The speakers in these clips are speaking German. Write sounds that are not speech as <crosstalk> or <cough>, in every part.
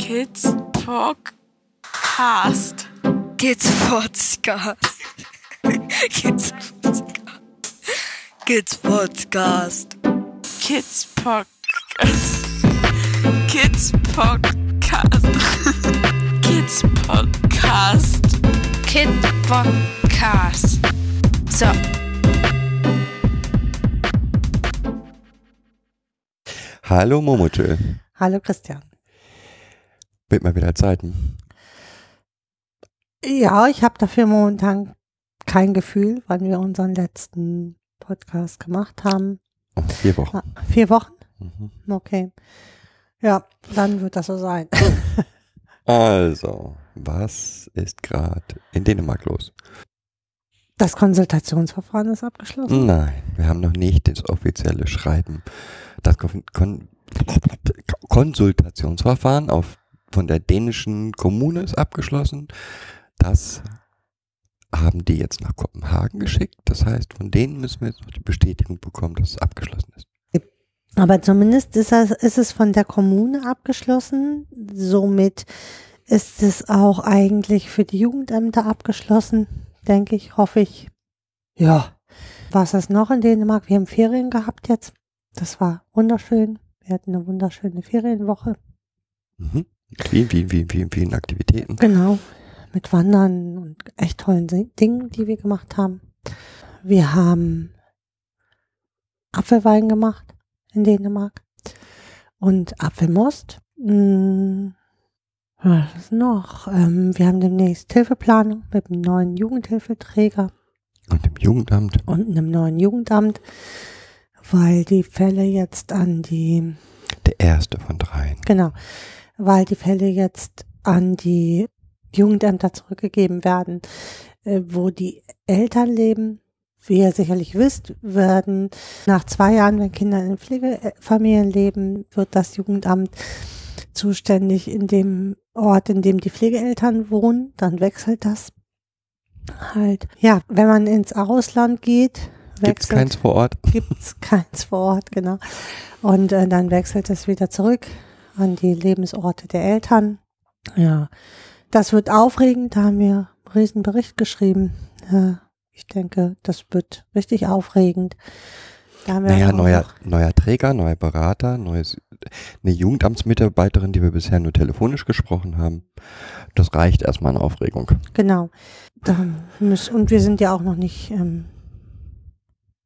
Kids Podcast. Kids Podcast. Kids Podcast. Kids Podcast. Kids Podcast. Kids Podcast. Kids Podcast. Kid Podcast. So. Hallo Momotel. Hallo Christian. Wird mal wieder Zeiten. Ja, ich habe dafür momentan kein Gefühl, wann wir unseren letzten Podcast gemacht haben. Oh, vier Wochen. Ah, vier Wochen? Mhm. Okay. Ja, dann wird das so sein. <laughs> Also, was ist gerade in Dänemark los? Das Konsultationsverfahren ist abgeschlossen. Nein, wir haben noch nicht das offizielle Schreiben. Das Kon Kon Konsultationsverfahren auf, von der dänischen Kommune ist abgeschlossen. Das haben die jetzt nach Kopenhagen geschickt. Das heißt, von denen müssen wir jetzt noch die Bestätigung bekommen, dass es abgeschlossen ist. Aber zumindest ist, das, ist es von der Kommune abgeschlossen. Somit ist es auch eigentlich für die Jugendämter abgeschlossen, denke ich, hoffe ich. Ja. Was ist noch in Dänemark? Wir haben Ferien gehabt jetzt. Das war wunderschön. Wir hatten eine wunderschöne Ferienwoche. Mhm. Wie, wie, wie, wie, vielen Aktivitäten. Genau. Mit Wandern und echt tollen Dingen, die wir gemacht haben. Wir haben Apfelwein gemacht in Dänemark und Apfelmost. Mm, Was ist noch? Ähm, wir haben demnächst Hilfeplanung mit einem neuen Jugendhilfeträger Und im Jugendamt. und einem neuen Jugendamt, weil die Fälle jetzt an die Der erste von dreien. Genau, weil die Fälle jetzt an die Jugendämter zurückgegeben werden, äh, wo die Eltern leben. Wie ihr sicherlich wisst, werden nach zwei Jahren, wenn Kinder in Pflegefamilien leben, wird das Jugendamt zuständig in dem Ort, in dem die Pflegeeltern wohnen. Dann wechselt das halt. Ja, wenn man ins Ausland geht, Gibt's wechselt keins vor Ort? gibt's keins vor Ort, genau. Und äh, dann wechselt es wieder zurück an die Lebensorte der Eltern. Ja, das wird aufregend. Da haben wir einen riesen Bericht geschrieben. Ich denke, das wird richtig aufregend. Da haben wir Naja, auch neuer, noch- neuer Träger, neuer Berater, neues, eine Jugendamtsmitarbeiterin, die wir bisher nur telefonisch gesprochen haben. Das reicht erstmal an Aufregung. Genau. Und wir sind ja auch noch nicht ähm,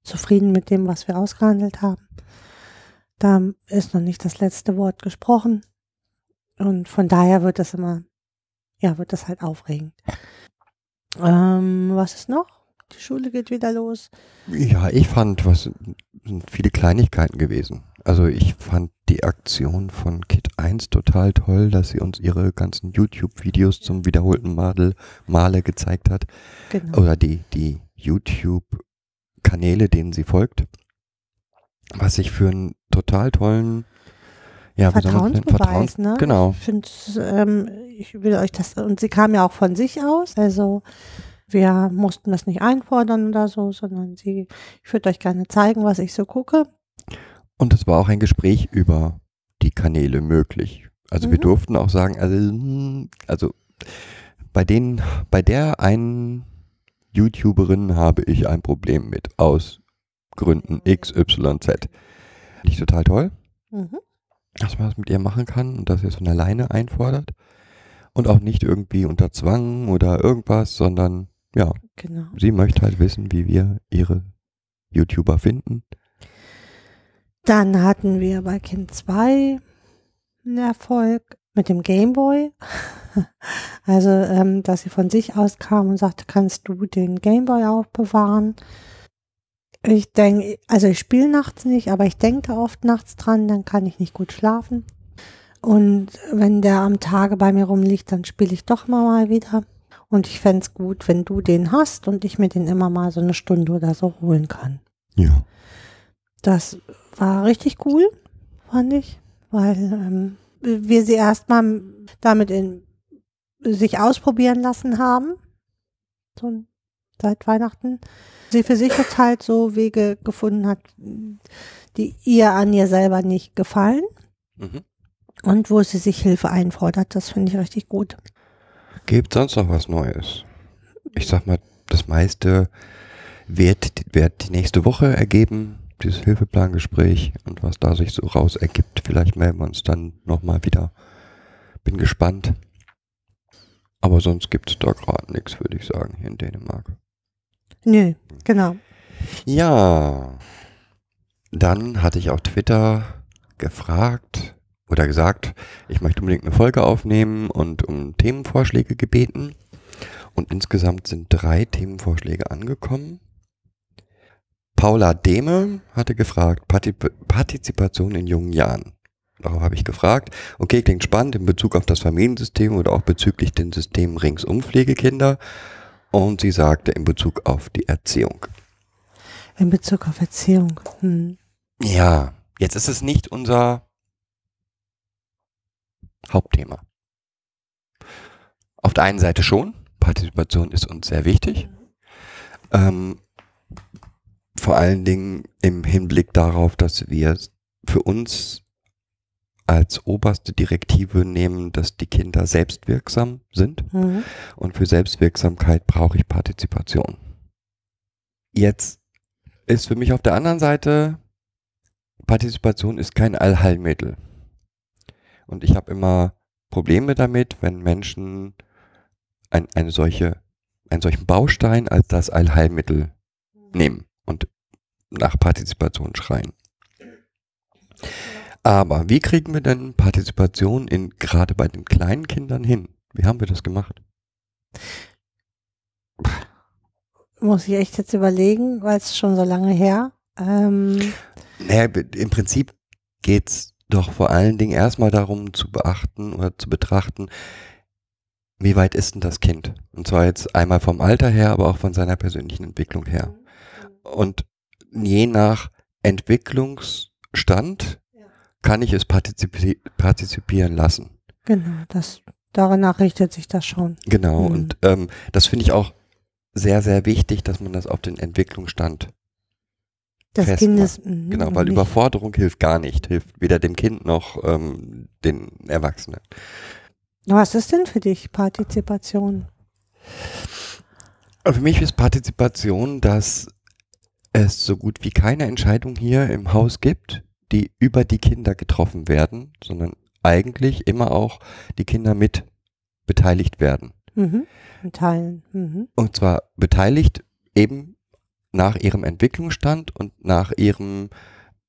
zufrieden mit dem, was wir ausgehandelt haben. Da ist noch nicht das letzte Wort gesprochen. Und von daher wird das immer, ja, wird das halt aufregend. Ähm, was ist noch? Die Schule geht wieder los. Ja, ich fand, was sind viele Kleinigkeiten gewesen. Also ich fand die Aktion von Kit 1 total toll, dass sie uns ihre ganzen YouTube-Videos zum wiederholten Male, Male gezeigt hat. Genau. Oder die, die YouTube-Kanäle, denen sie folgt. Was ich für einen total tollen, ja? Vertrauensbeweis, ne? Genau. Ich finde, ähm, ich will euch das, und sie kam ja auch von sich aus, also wir mussten das nicht einfordern oder so, sondern sie, ich würde euch gerne zeigen, was ich so gucke. Und es war auch ein Gespräch über die Kanäle möglich. Also wir Mhm. durften auch sagen, also, hm, also bei denen, bei der einen YouTuberin habe ich ein Problem mit, aus Gründen XYZ. Finde ich total toll, Mhm. dass man das mit ihr machen kann und dass sie es von alleine einfordert. Und auch nicht irgendwie unter Zwang oder irgendwas, sondern ja, Genau. sie möchte halt wissen, wie wir ihre YouTuber finden. Dann hatten wir bei Kind 2 einen Erfolg mit dem Gameboy. <laughs> Also, ähm, dass sie von sich aus kam und sagte, kannst du den Gameboy aufbewahren? Ich denke, also ich spiele nachts nicht, aber ich denke da oft nachts dran, dann kann ich nicht gut schlafen. Und wenn der am Tage bei mir rumliegt, dann spiele ich doch immer mal wieder. Und ich fänd's gut, wenn du den hast und ich mir den immer mal so eine Stunde oder so holen kann. Ja. Das war richtig cool, fand ich, weil ähm, wir sie erstmal damit in, sich ausprobieren lassen haben, so seit Weihnachten. Sie für sich jetzt halt so Wege gefunden hat, die ihr an ihr selber nicht gefallen. Mhm. und wo sie sich Hilfe einfordert. Das finde ich richtig gut. Gibt sonst noch was Neues? Ich sag mal, das meiste wird, wird die nächste Woche ergeben, dieses Hilfeplangespräch und was da sich so raus ergibt. Vielleicht melden wir uns dann nochmal wieder. Bin gespannt. Aber sonst gibt es da gerade nichts, würde ich sagen, hier in Dänemark. Nö, genau. Ja, dann hatte ich auf Twitter gefragt oder gesagt, ich möchte unbedingt eine Folge aufnehmen und um Themenvorschläge gebeten. Und insgesamt sind drei Themenvorschläge angekommen. Paula Dehme hatte gefragt, Partizipation in jungen Jahren. Darauf habe ich gefragt, okay, klingt spannend in Bezug auf das Familiensystem oder auch bezüglich den Systemen ringsum Pflegekinder. Und sie sagte in Bezug auf die Erziehung. In Bezug auf Erziehung. Hm. Ja, jetzt ist es nicht unser Hauptthema. Auf der einen Seite schon, Partizipation ist uns sehr wichtig. Ähm, vor allen Dingen im Hinblick darauf, dass wir für uns als oberste Direktive nehmen, dass die Kinder selbstwirksam sind. Mhm. Und für Selbstwirksamkeit brauche ich Partizipation. Jetzt ist für mich auf der anderen Seite, Partizipation ist kein Allheilmittel. Und ich habe immer Probleme damit, wenn Menschen ein, eine solche, einen solchen Baustein als das Allheilmittel nehmen und nach Partizipation schreien. Aber wie kriegen wir denn Partizipation in gerade bei den kleinen Kindern hin? Wie haben wir das gemacht? Muss ich echt jetzt überlegen, weil es schon so lange her. Ähm, Naja, im Prinzip geht's doch vor allen Dingen erstmal darum zu beachten oder zu betrachten, wie weit ist denn das Kind? Und zwar jetzt einmal vom Alter her, aber auch von seiner persönlichen Entwicklung her. Und je nach Entwicklungsstand kann ich es partizipi partizipieren lassen. genau, das danach richtet sich das schon. Genau. Mhm. Und ähm, das finde ich auch sehr, sehr wichtig, dass man das auf den Entwicklungsstand Das festmacht. Kind ist mhm, Genau, weil nicht- Überforderung hilft gar nicht, hilft weder dem Kind noch ähm, den Erwachsenen. Was ist denn für dich Partizipation? Für mich ist Partizipation, dass es so gut wie keine Entscheidung hier im Haus gibt, die über die Kinder getroffen werden, sondern eigentlich immer auch die Kinder mit beteiligt werden. Mhm. Teilen. Mhm. Und zwar beteiligt eben nach ihrem Entwicklungsstand und nach ihrem,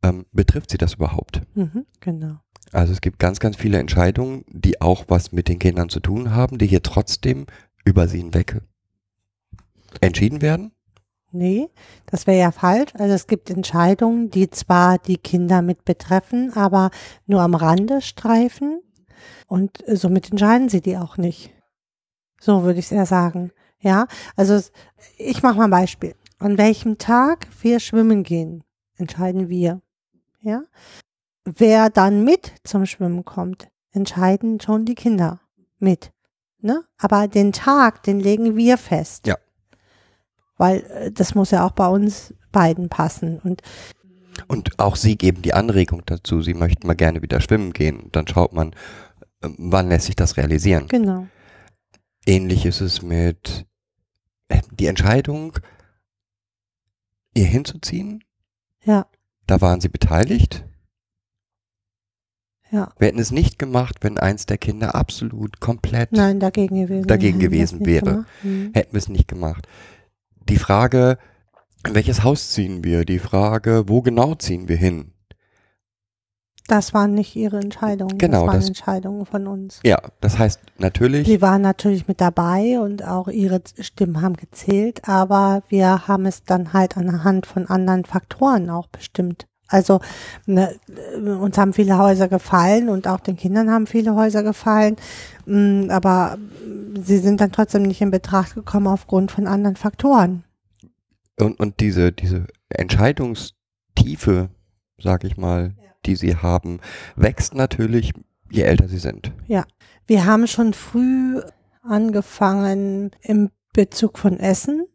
ähm, betrifft sie das überhaupt? Mhm. Genau. Also es gibt ganz, ganz viele Entscheidungen, die auch was mit den Kindern zu tun haben, die hier trotzdem über sie hinweg entschieden werden. Nee, das wäre ja falsch. Also es gibt Entscheidungen, die zwar die Kinder mit betreffen, aber nur am Rande streifen und äh, somit entscheiden sie die auch nicht. So würde ich es eher sagen. Ja, also ich mache mal ein Beispiel. An welchem Tag wir schwimmen gehen, entscheiden wir. Ja, wer dann mit zum Schwimmen kommt, entscheiden schon die Kinder mit. Ne? Aber den Tag, den legen wir fest. Ja. Weil äh, das muss ja auch bei uns beiden passen. Und Und auch sie geben die Anregung dazu, sie möchten mal gerne wieder schwimmen gehen. Dann schaut man, ähm, wann lässt sich das realisieren. genau. Ähnlich ist es mit äh, die Entscheidung, ihr hinzuziehen. Ja. Da waren sie beteiligt. Ja. Wir hätten es nicht gemacht, wenn eins der Kinder absolut komplett Nein, dagegen gewesen. Dagegen gewesen wäre. Mhm. hätten wir es nicht gemacht. Die Frage, in welches Haus ziehen wir? Die Frage, wo genau ziehen wir hin? Das waren nicht ihre Entscheidungen. Genau, das waren das- Entscheidungen von uns. Ja, das heißt natürlich, Sie waren natürlich mit dabei und auch ihre Stimmen haben gezählt, aber wir haben es dann halt anhand von anderen Faktoren auch bestimmt. Also ne, uns haben viele Häuser gefallen und auch den Kindern haben viele Häuser gefallen, mm, aber sie sind dann trotzdem nicht in Betracht gekommen aufgrund von anderen Faktoren. und, und diese, diese Entscheidungstiefe, sag ich mal, die sie haben, wächst natürlich, je älter sie sind. Wir haben schon früh angefangen im Bezug von Essen.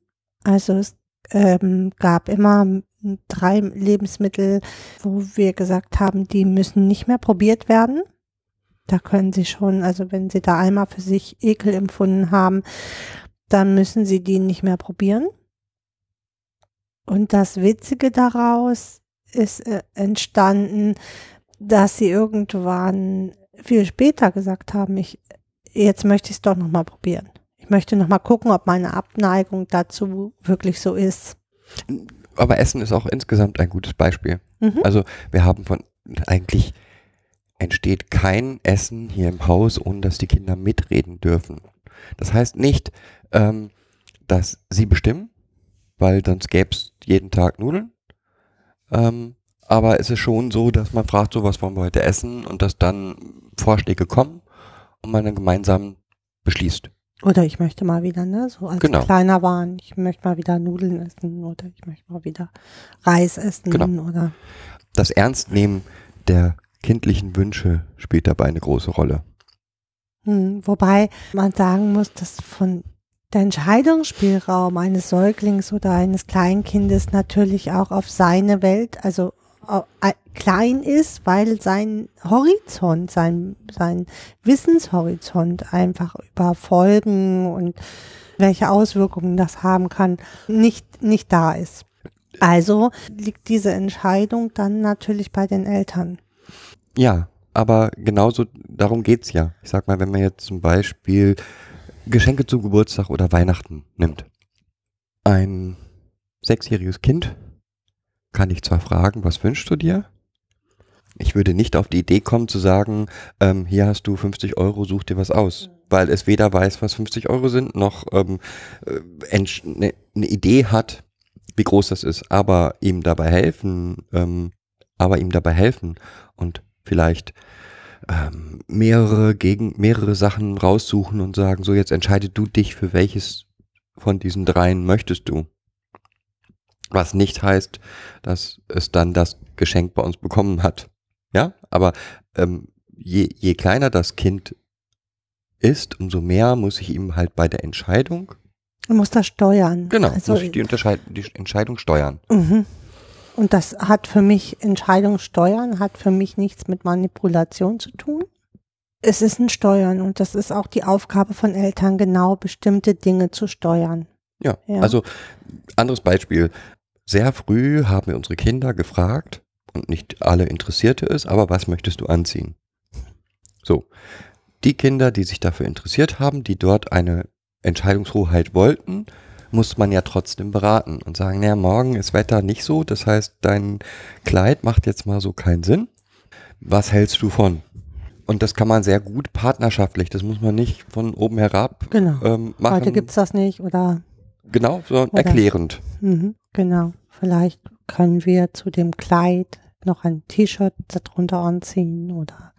Also es ähm, gab immer drei Lebensmittel, wo wir gesagt haben, die müssen nicht mehr probiert werden. Da können sie schon, also wenn sie da einmal für sich Ekel empfunden haben, dann müssen sie die nicht mehr probieren. Und das Witzige daraus ist äh, entstanden, dass sie irgendwann viel später gesagt haben, ich, jetzt möchte ich es doch nochmal probieren. Ich möchte nochmal gucken, ob meine Abneigung dazu wirklich so ist. Aber Essen ist auch insgesamt ein gutes Beispiel. Mhm. Also wir haben von eigentlich entsteht kein Essen hier im Haus, ohne dass die Kinder mitreden dürfen. Das heißt nicht, ähm, dass sie bestimmen, weil sonst gäbe es jeden Tag Nudeln. Ähm, aber es ist schon so, dass man fragt, so was wollen wir heute essen und dass dann Vorschläge kommen und man dann gemeinsam beschließt. Oder ich möchte mal wieder, ne, so als Genau. kleiner waren, ich möchte mal wieder Nudeln essen oder ich möchte mal wieder Reis essen Genau. oder Das Ernstnehmen der kindlichen Wünsche spielt dabei eine große Rolle. Hm, wobei man sagen muss, dass von der Entscheidungsspielraum eines Säuglings oder eines Kleinkindes natürlich auch auf seine Welt, also klein ist, weil sein Horizont, sein, sein Wissenshorizont einfach über Folgen und welche Auswirkungen das haben kann, nicht, nicht da ist. Also liegt diese Entscheidung dann natürlich bei den Eltern. Ja, aber genauso darum geht's ja. Ich sag mal, wenn man jetzt zum Beispiel Geschenke zu Geburtstag oder Weihnachten nimmt. Ein sechsjähriges Kind kann ich zwar fragen, was wünschst du dir? Ich würde nicht auf die Idee kommen zu sagen, ähm, hier hast du 50 Euro, such dir was aus. Weil es weder weiß, was 50 Euro sind, noch ähm, äh, ne, eine Idee hat, wie groß das ist. Aber ihm dabei helfen, ähm, aber ihm dabei helfen und vielleicht ähm, mehrere gegen mehrere Sachen raussuchen und sagen, so jetzt entscheide du dich für welches von diesen dreien möchtest du. Was nicht heißt, dass es dann das Geschenk bei uns bekommen hat. Ja, aber ähm, je, je kleiner das Kind ist, umso mehr muss ich ihm halt bei der Entscheidung, Man muss das steuern. genau, Also, muss ich die, Unterscheid die Entscheidung steuern. Mhm. Und das hat für mich Entscheidung steuern, hat für mich nichts mit Manipulation zu tun. Es ist ein Steuern und das ist auch die Aufgabe von Eltern, genau bestimmte Dinge zu steuern. Ja, Ja. also anderes Beispiel. Sehr früh haben wir unsere Kinder gefragt, und nicht alle interessierte es, aber was möchtest du anziehen? So, die Kinder, die sich dafür interessiert haben, die dort eine Entscheidungshoheit wollten, muss man ja trotzdem beraten und sagen, naja, morgen ist Wetter nicht so, das heißt, dein Kleid macht jetzt mal so keinen Sinn. Was hältst du von? Und das kann man sehr gut partnerschaftlich, das muss man nicht von oben herab Genau. ähm, machen. Heute gibt's das nicht oder Genau, sondern Oder- erklärend. mhm, genau. Vielleicht können wir zu dem Kleid noch ein T-Shirt darunter anziehen oder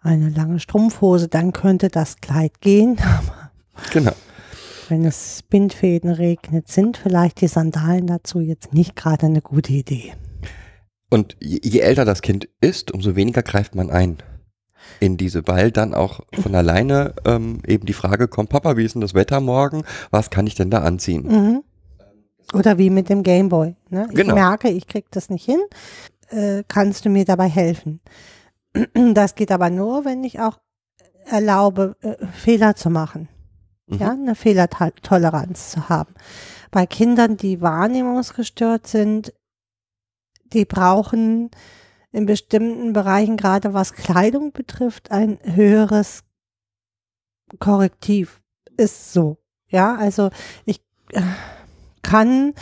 eine lange Strumpfhose, dann könnte das Kleid gehen. <laughs> Genau. Wenn es Bindfäden regnet, sind vielleicht die Sandalen dazu jetzt nicht gerade eine gute Idee. Und je, je älter das Kind ist, umso weniger greift man ein in diese, weil dann auch von alleine ähm, eben die Frage kommt, Papa, wie ist denn das Wetter morgen? Was kann ich denn da anziehen? Mhm. Oder wie mit dem Gameboy. Ne? Ich Genau. merke, ich krieg das nicht hin. Äh, kannst du mir dabei helfen? <clears throat> Das geht aber nur, wenn ich auch erlaube, äh, Fehler zu machen. Mhm. Ja, eine Fehlertoleranz zu haben. Bei Kindern, die wahrnehmungsgestört sind, die brauchen in bestimmten Bereichen, gerade was Kleidung betrifft, ein höheres Korrektiv. Ist so. Ja, also ich äh, kann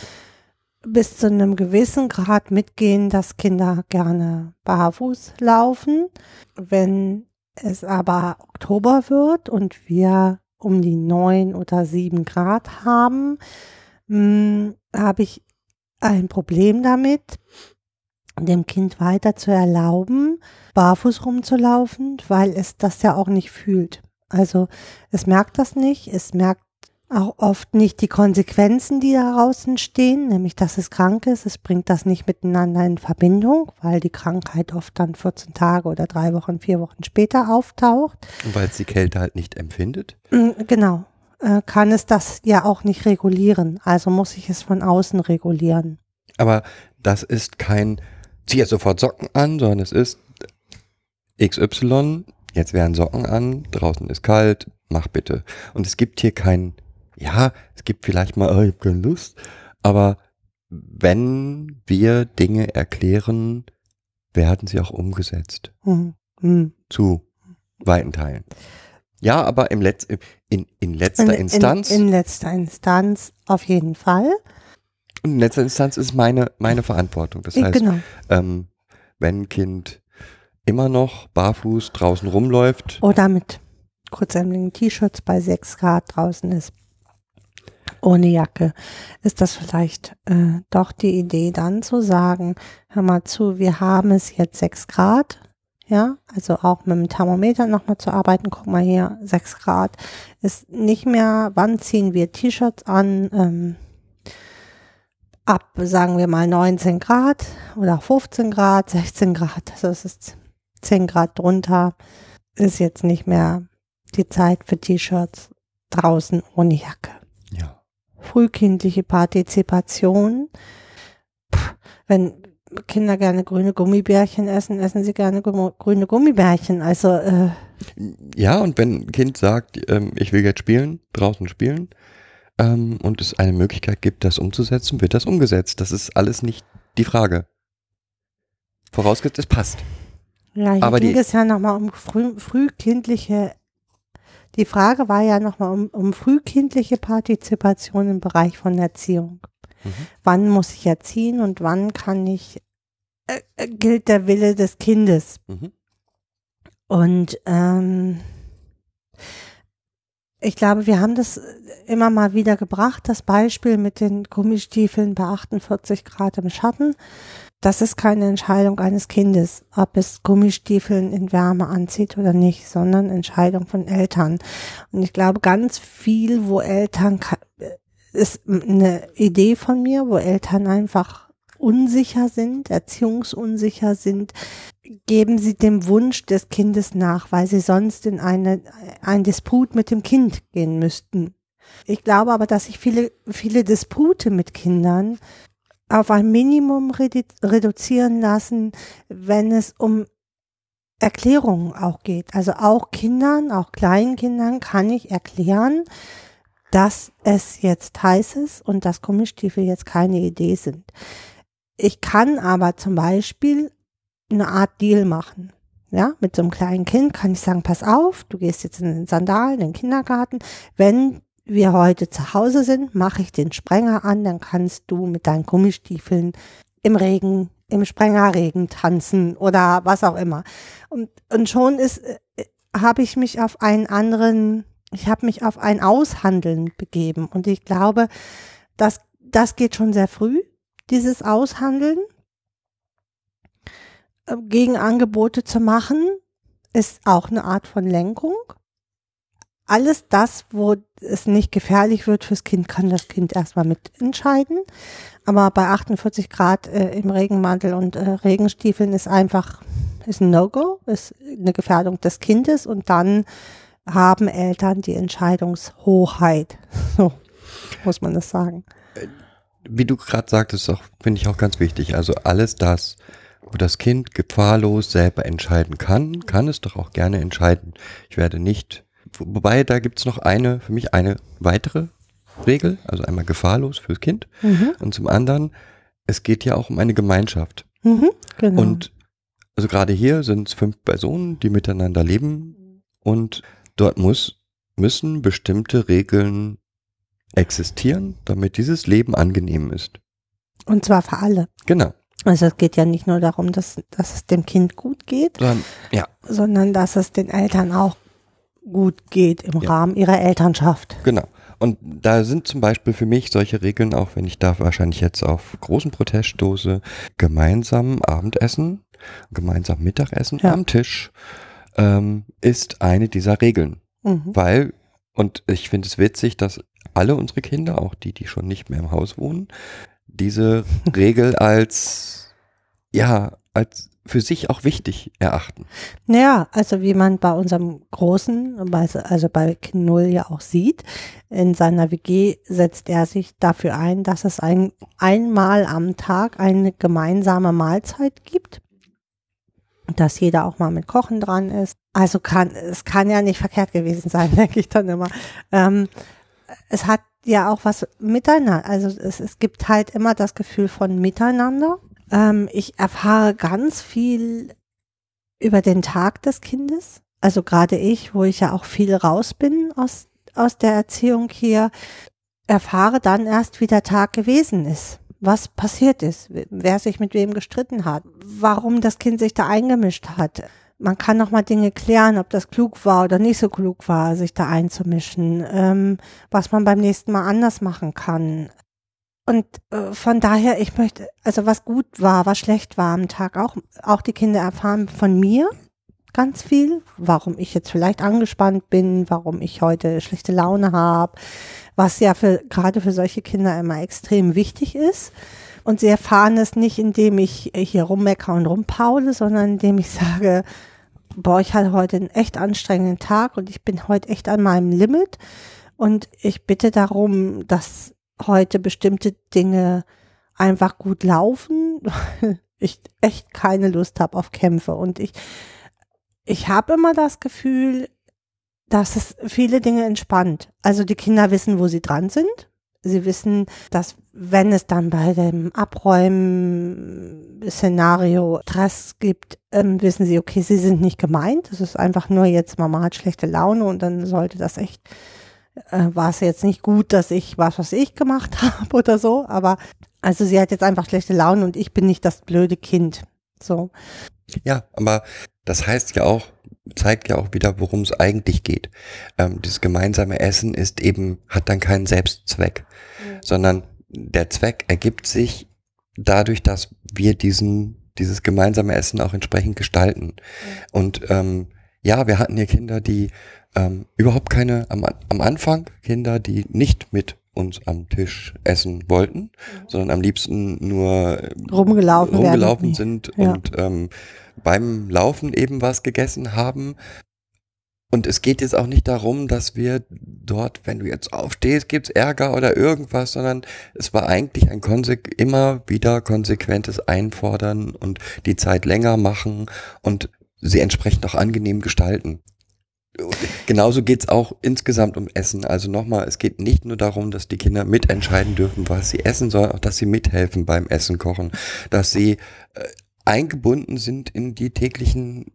bis zu einem gewissen Grad mitgehen, dass Kinder gerne barfuß laufen. Wenn es aber Oktober wird und wir um die neun oder sieben Grad haben, mh, habe ich ein Problem damit, dem Kind weiter zu erlauben, barfuß rumzulaufen, weil es das ja auch nicht fühlt. Also es merkt das nicht, es merkt auch oft nicht die Konsequenzen, die daraus entstehen, nämlich dass es krank ist. Es bringt das nicht miteinander in Verbindung, weil die Krankheit oft dann 14 Tage oder drei Wochen, vier Wochen später auftaucht. Und weil es die Kälte halt nicht empfindet. Mm, Genau, äh, kann es das ja auch nicht regulieren. Also muss ich es von außen regulieren. Aber das ist kein, zieh jetzt sofort Socken an, sondern es ist XY, jetzt wären Socken an, draußen ist kalt, mach bitte. Und es gibt hier kein, ja, es gibt vielleicht mal, oh, ich hab keine Lust, aber wenn wir Dinge erklären, werden sie auch umgesetzt. Mhm. Mhm. Zu weiten Teilen. Ja, aber im Letz in, in letzter In- Instanz, In, in letzter Instanz auf jeden Fall. und in letzter Instanz ist meine, meine Verantwortung. Das heißt, genau. ähm, wenn ein Kind immer noch barfuß draußen rumläuft, Oder mit kurzärmeligen T-Shirts bei 6 Grad draußen ist. Ohne Jacke. Ist das vielleicht äh, doch die Idee, dann zu sagen, hör mal zu, wir haben es jetzt 6 Grad. Ja, also auch mit dem Thermometer nochmal zu arbeiten. Guck mal hier, 6 Grad ist nicht mehr, wann ziehen wir T-Shirts an? Ähm, ab, sagen wir mal 19 Grad oder 15 Grad, 16 Grad. Also es ist 10 Grad drunter ist jetzt nicht mehr die Zeit für T-Shirts draußen ohne Jacke. ja, Frühkindliche Partizipation. Pff, wenn Kinder gerne grüne Gummibärchen essen, essen sie gerne grüne Gummibärchen. Also äh, Ja, und wenn ein Kind sagt, ähm, ich will jetzt spielen, draußen spielen, ähm, und es eine Möglichkeit gibt, das umzusetzen, wird das umgesetzt. Das ist alles nicht die Frage. Vorausgesetzt, es passt. ja, hier Aber ging die- es ja nochmal um früh, frühkindliche, die Frage war ja nochmal um, um frühkindliche Partizipation im Bereich von Erziehung. Mhm. wann muss ich erziehen und wann kann ich, äh, äh, gilt der Wille des Kindes. Mhm. Und ähm, ich glaube, wir haben das immer mal wieder gebracht, das Beispiel mit den Gummistiefeln bei 48 Grad im Schatten. Das ist keine Entscheidung eines Kindes, ob es Gummistiefeln in Wärme anzieht oder nicht, sondern Entscheidung von Eltern. Und ich glaube, ganz viel, wo Eltern, ist eine Idee von mir, wo Eltern einfach unsicher sind, erziehungsunsicher sind, geben sie dem Wunsch des Kindes nach, weil sie sonst in eine, ein Disput mit dem Kind gehen müssten. Ich glaube aber, dass sich viele, viele Dispute mit Kindern auf ein Minimum redu reduzieren lassen, wenn es um Erklärungen auch geht. Also auch Kindern, auch kleinen Kindern kann ich erklären, dass es jetzt heiß ist und dass Gummistiefel jetzt keine Idee sind. Ich kann aber zum Beispiel eine Art Deal machen. Ja, mit so einem kleinen Kind kann ich sagen, pass auf, du gehst jetzt in den Sandalen, in den Kindergarten. Wenn wir heute zu Hause sind, mache ich den Sprenger an, dann kannst du mit deinen Gummistiefeln im Regen, im Sprengerregen tanzen oder was auch immer. Und, und schon ist, äh, habe ich mich auf einen anderen, ich habe mich auf ein Aushandeln begeben. Und ich glaube, das, das geht schon sehr früh, dieses Aushandeln. Äh, Gegenangebote zu machen, ist auch eine Art von Lenkung. Alles das, wo es nicht gefährlich wird fürs Kind, kann das Kind erstmal mitentscheiden. Aber bei 48 Grad äh, im Regenmantel und äh, Regenstiefeln ist einfach, ist ein No-Go, ist eine Gefährdung des Kindes und dann haben Eltern die Entscheidungshoheit. <laughs> So muss man das sagen. Wie du gerade sagtest, finde ich auch ganz wichtig. Also alles das, wo das Kind gefahrlos selber entscheiden kann, kann es doch auch gerne entscheiden. Ich werde nicht, wobei da gibt es noch eine, für mich eine weitere Regel, also einmal gefahrlos fürs Kind Mhm. und zum anderen, es geht ja auch um eine Gemeinschaft. Mhm, genau. Und also gerade hier sind es fünf Personen, die miteinander leben und dort muss, müssen bestimmte Regeln existieren, damit dieses Leben angenehm ist. und zwar für alle. Genau. Also es geht ja nicht nur darum, dass, dass es dem Kind gut geht, Sondern, ja, sondern dass es den Eltern auch gut geht im Ja. Rahmen ihrer Elternschaft. genau. Und da sind zum Beispiel für mich solche Regeln, auch wenn ich da wahrscheinlich jetzt auf großen Protest stoße, gemeinsam Abendessen, gemeinsam Mittagessen Ja. am Tisch ähm, ist eine dieser Regeln. Mhm. Weil, und ich finde es witzig, dass alle unsere Kinder, auch die, die schon nicht mehr im Haus wohnen, diese <laughs> Regel als, ja, als für sich auch wichtig erachten. Naja, also wie man bei unserem Großen, also bei Kind Null ja auch sieht, in seiner WG setzt er sich dafür ein, dass es ein, einmal am Tag eine gemeinsame Mahlzeit gibt. dass jeder auch mal mit Kochen dran ist. Also kann, es kann ja nicht verkehrt gewesen sein, <laughs> denke ich dann immer. Ähm, es hat ja auch was miteinander, also es, es gibt halt immer das Gefühl von Miteinander. Ähm, ich erfahre ganz viel über den Tag des Kindes. Also gerade ich, wo ich ja auch viel raus bin aus, aus der Erziehung hier, erfahre dann erst, wie der Tag gewesen ist was passiert ist, wer sich mit wem gestritten hat, warum das Kind sich da eingemischt hat. Man kann noch mal Dinge klären, ob das klug war oder nicht so klug war, sich da einzumischen, ähm, was man beim nächsten Mal anders machen kann. Und äh, von daher, ich möchte, also was gut war, was schlecht war am Tag, auch, auch die Kinder erfahren von mir ganz viel, warum ich jetzt vielleicht angespannt bin, warum ich heute schlechte Laune habe, was ja für, gerade für solche Kinder immer extrem wichtig ist. Und sie erfahren es nicht, indem ich hier rummecker und rumpaule, sondern indem ich sage, boah, ich hatte heute einen echt anstrengenden Tag und ich bin heute echt an meinem Limit. Und ich bitte darum, dass heute bestimmte Dinge einfach gut laufen. ich echt keine Lust habe auf Kämpfe. Und ich, ich habe immer das Gefühl, dass es viele Dinge entspannt. Also die Kinder wissen, wo sie dran sind. Sie wissen, dass wenn es dann bei dem Abräumen-Szenario Stress gibt, ähm, wissen sie, okay, sie sind nicht gemeint. Es ist einfach nur jetzt, Mama hat schlechte Laune und dann sollte das echt, äh, war es jetzt nicht gut, dass ich was, was ich gemacht <laughs> habe oder so. Aber also sie hat jetzt einfach schlechte Laune und ich bin nicht das blöde Kind. So. Ja, aber das heißt ja auch, zeigt ja auch wieder, worum es eigentlich geht. Ähm, dieses gemeinsame Essen ist eben, hat dann keinen Selbstzweck, mhm. sondern der Zweck ergibt sich dadurch, dass wir diesen, dieses gemeinsame Essen auch entsprechend gestalten. Mhm. Und ähm, ja, wir hatten hier Kinder, die ähm, überhaupt keine, am, am Anfang Kinder, die nicht mit uns am Tisch essen wollten, mhm. sondern am liebsten nur rumgelaufen, rumgelaufen sind ja. und ähm, beim Laufen eben was gegessen haben. Und es geht jetzt auch nicht darum, dass wir dort, wenn du jetzt aufstehst, gibt's Ärger oder irgendwas, sondern es war eigentlich ein Konse immer wieder konsequentes Einfordern und die Zeit länger machen und sie entsprechend auch angenehm gestalten. Genauso geht's auch insgesamt um Essen. Also nochmal, es geht nicht nur darum, dass die Kinder mitentscheiden dürfen, was sie essen, sondern auch, dass sie mithelfen beim Essen kochen, dass sie äh, eingebunden sind in die täglichen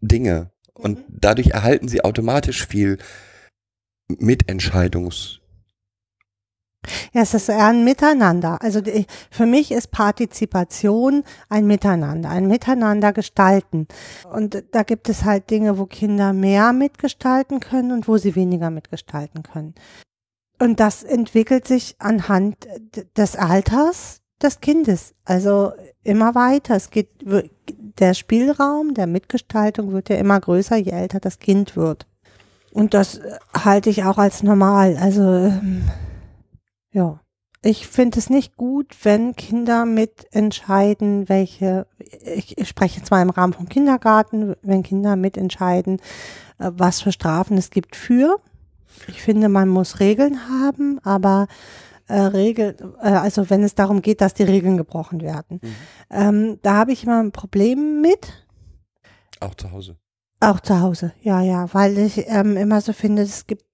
Dinge. Und mhm. dadurch erhalten sie automatisch viel Mitentscheidungs. Ja, es ist eher ein Miteinander. Also die, für mich ist Partizipation ein Miteinander, ein Miteinander gestalten. Und da gibt es halt Dinge, wo Kinder mehr mitgestalten können und wo sie weniger mitgestalten können. Und das entwickelt sich anhand des Alters des Kindes. Also immer weiter. Es geht, der Spielraum der Mitgestaltung wird ja immer größer, je älter das Kind wird. Und das halte ich auch als normal. Also, ähm, ja. Ich finde es nicht gut, wenn Kinder mitentscheiden, welche, ich, ich spreche jetzt mal im Rahmen vom Kindergarten, wenn Kinder mitentscheiden, äh, was für Strafen es gibt für. Ich finde, man muss Regeln haben, aber äh, Regeln, äh, also wenn es darum geht, dass die Regeln gebrochen werden. Mhm. Ähm, da habe ich immer ein Problem mit. Auch zu Hause. Auch zu Hause, ja, ja, weil ich ähm, immer so finde, es gibt,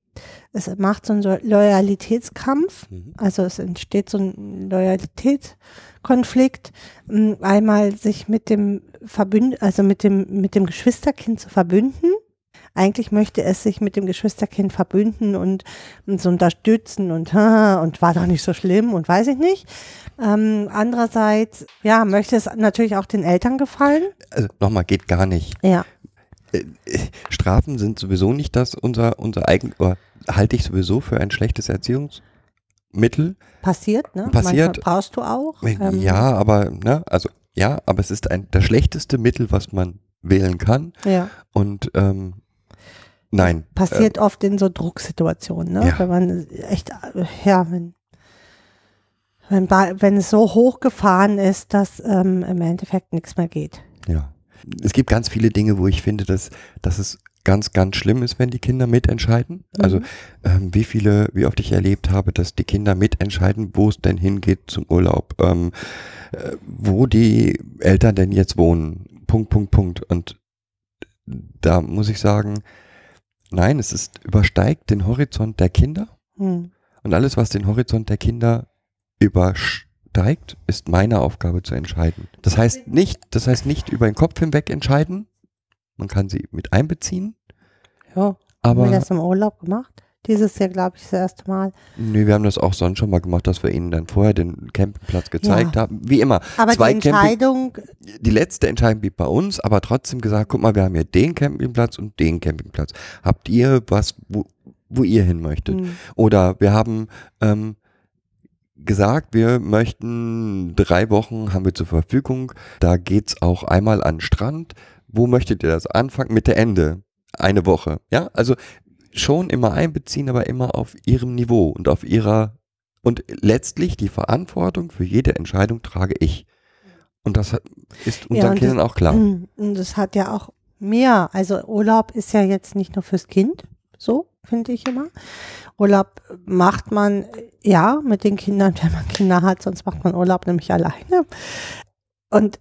es macht so einen Loyalitätskampf, mhm. also es entsteht so ein Loyalitätskonflikt, ähm, einmal sich mit dem Verbünd, also mit dem, mit dem Geschwisterkind zu verbünden eigentlich möchte es sich mit dem Geschwisterkind verbünden und uns unterstützen und, <laughs> und war doch nicht so schlimm und weiß ich nicht. Ähm, andererseits, ja, möchte es natürlich auch den Eltern gefallen. Also nochmal, geht gar nicht. Ja. Äh, Strafen sind sowieso nicht das unser, unser eigen, oder halte ich sowieso für ein schlechtes Erziehungsmittel. Passiert, ne? Passiert. Manchmal brauchst du auch. Ähm, ja, aber, ne, also, ja, aber es ist ein, das schlechteste Mittel, was man wählen kann. Ja. Und ähm, Nein. Passiert äh, oft in so Drucksituationen, ne? Ja. Wenn man echt, ja, wenn, wenn, wenn es so hochgefahren ist, dass ähm, im Endeffekt nichts mehr geht. Ja. Es gibt ganz viele Dinge, wo ich finde, dass, dass es ganz, ganz schlimm ist, wenn die Kinder mitentscheiden. Mhm. Also ähm, wie viele, wie oft ich erlebt habe, dass die Kinder mitentscheiden, wo es denn hingeht zum Urlaub, ähm, äh, wo die Eltern denn jetzt wohnen, Punkt, Punkt, Punkt. Und da muss ich sagen, nein, es ist übersteigt den Horizont der Kinder. Hm. Und alles, was den Horizont der Kinder übersteigt, ist meine Aufgabe zu entscheiden. Das heißt nicht, das heißt nicht über den Kopf hinweg entscheiden. Man kann sie mit einbeziehen, Ja, haben aber wir das im Urlaub gemacht? Dieses Jahr, glaube ich, das erste Mal. nö, wir haben das auch sonst schon mal gemacht, dass wir ihnen dann vorher den Campingplatz gezeigt Ja. haben. Wie immer. Aber Zwei die Camping- Entscheidung, Die letzte Entscheidung blieb bei uns, aber trotzdem gesagt, guck mal, wir haben hier den Campingplatz und den Campingplatz. Habt ihr was, wo, wo ihr hin möchtet? hm, Oder wir haben ähm, gesagt, wir möchten drei Wochen haben wir zur Verfügung. Da geht's auch einmal an den Strand. Wo möchtet ihr das? Anfang, Mitte, Ende. Eine Woche. Ja, also schon immer einbeziehen, aber immer auf ihrem Niveau und auf ihrer und letztlich die Verantwortung für jede Entscheidung trage ich. Und das ist unseren und Kindern das- auch klar. hm, und das hat ja auch mehr. Also Urlaub ist ja jetzt nicht nur fürs Kind, so finde ich immer. Urlaub macht man äh, ja mit den Kindern, wenn man Kinder hat, sonst macht man Urlaub nämlich alleine. Und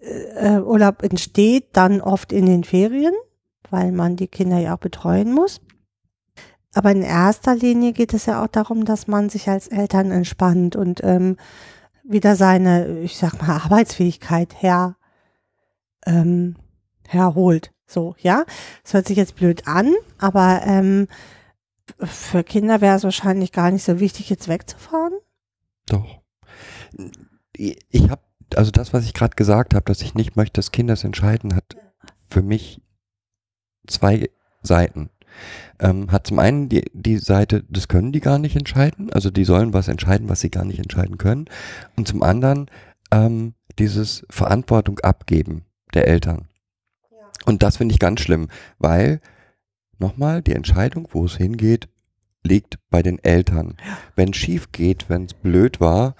äh, Urlaub entsteht dann oft in den Ferien, weil man die Kinder ja auch betreuen muss. Aber in erster Linie geht es ja auch darum, dass man sich als Eltern entspannt und ähm, wieder seine, ich sag mal, Arbeitsfähigkeit her, ähm, herholt. So, ja. Das hört sich jetzt blöd an, aber ähm, für Kinder wäre es wahrscheinlich gar nicht so wichtig, jetzt wegzufahren. Doch. Ich habe, also das, was ich gerade gesagt habe, dass ich nicht möchte, dass Kinder es entscheiden, hat für mich zwei Seiten. Ähm, hat zum einen die, die Seite, das können die gar nicht entscheiden, also die sollen was entscheiden, was sie gar nicht entscheiden können. Und zum anderen ähm, dieses Verantwortung abgeben der Eltern. Und das finde ich ganz schlimm, weil nochmal die Entscheidung, wo es hingeht, liegt bei den Eltern. Wenn es schief geht, wenn es blöd war,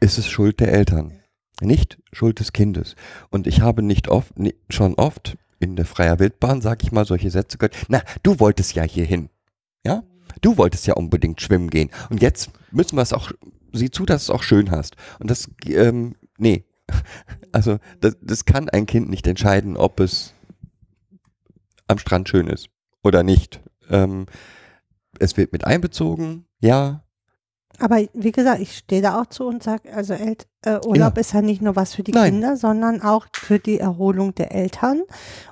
ist es Schuld der Eltern, nicht Schuld des Kindes. Und ich habe nicht oft, schon oft in der freier Wildbahn, sag ich mal, solche Sätze gehört. Na, du wolltest ja hier hin. Ja? Du wolltest ja unbedingt schwimmen gehen. Und jetzt müssen wir es auch, sieh zu, dass du es auch schön hast. Und das, ähm, nee. <laughs> Also, das, das kann ein Kind nicht entscheiden, ob es am Strand schön ist oder nicht. Ähm, es wird mit einbezogen, ja, Aber wie gesagt, ich stehe da auch zu und sage, also El äh, Urlaub Ja. ist ja nicht nur was für die Nein. Kinder, sondern auch für die Erholung der Eltern.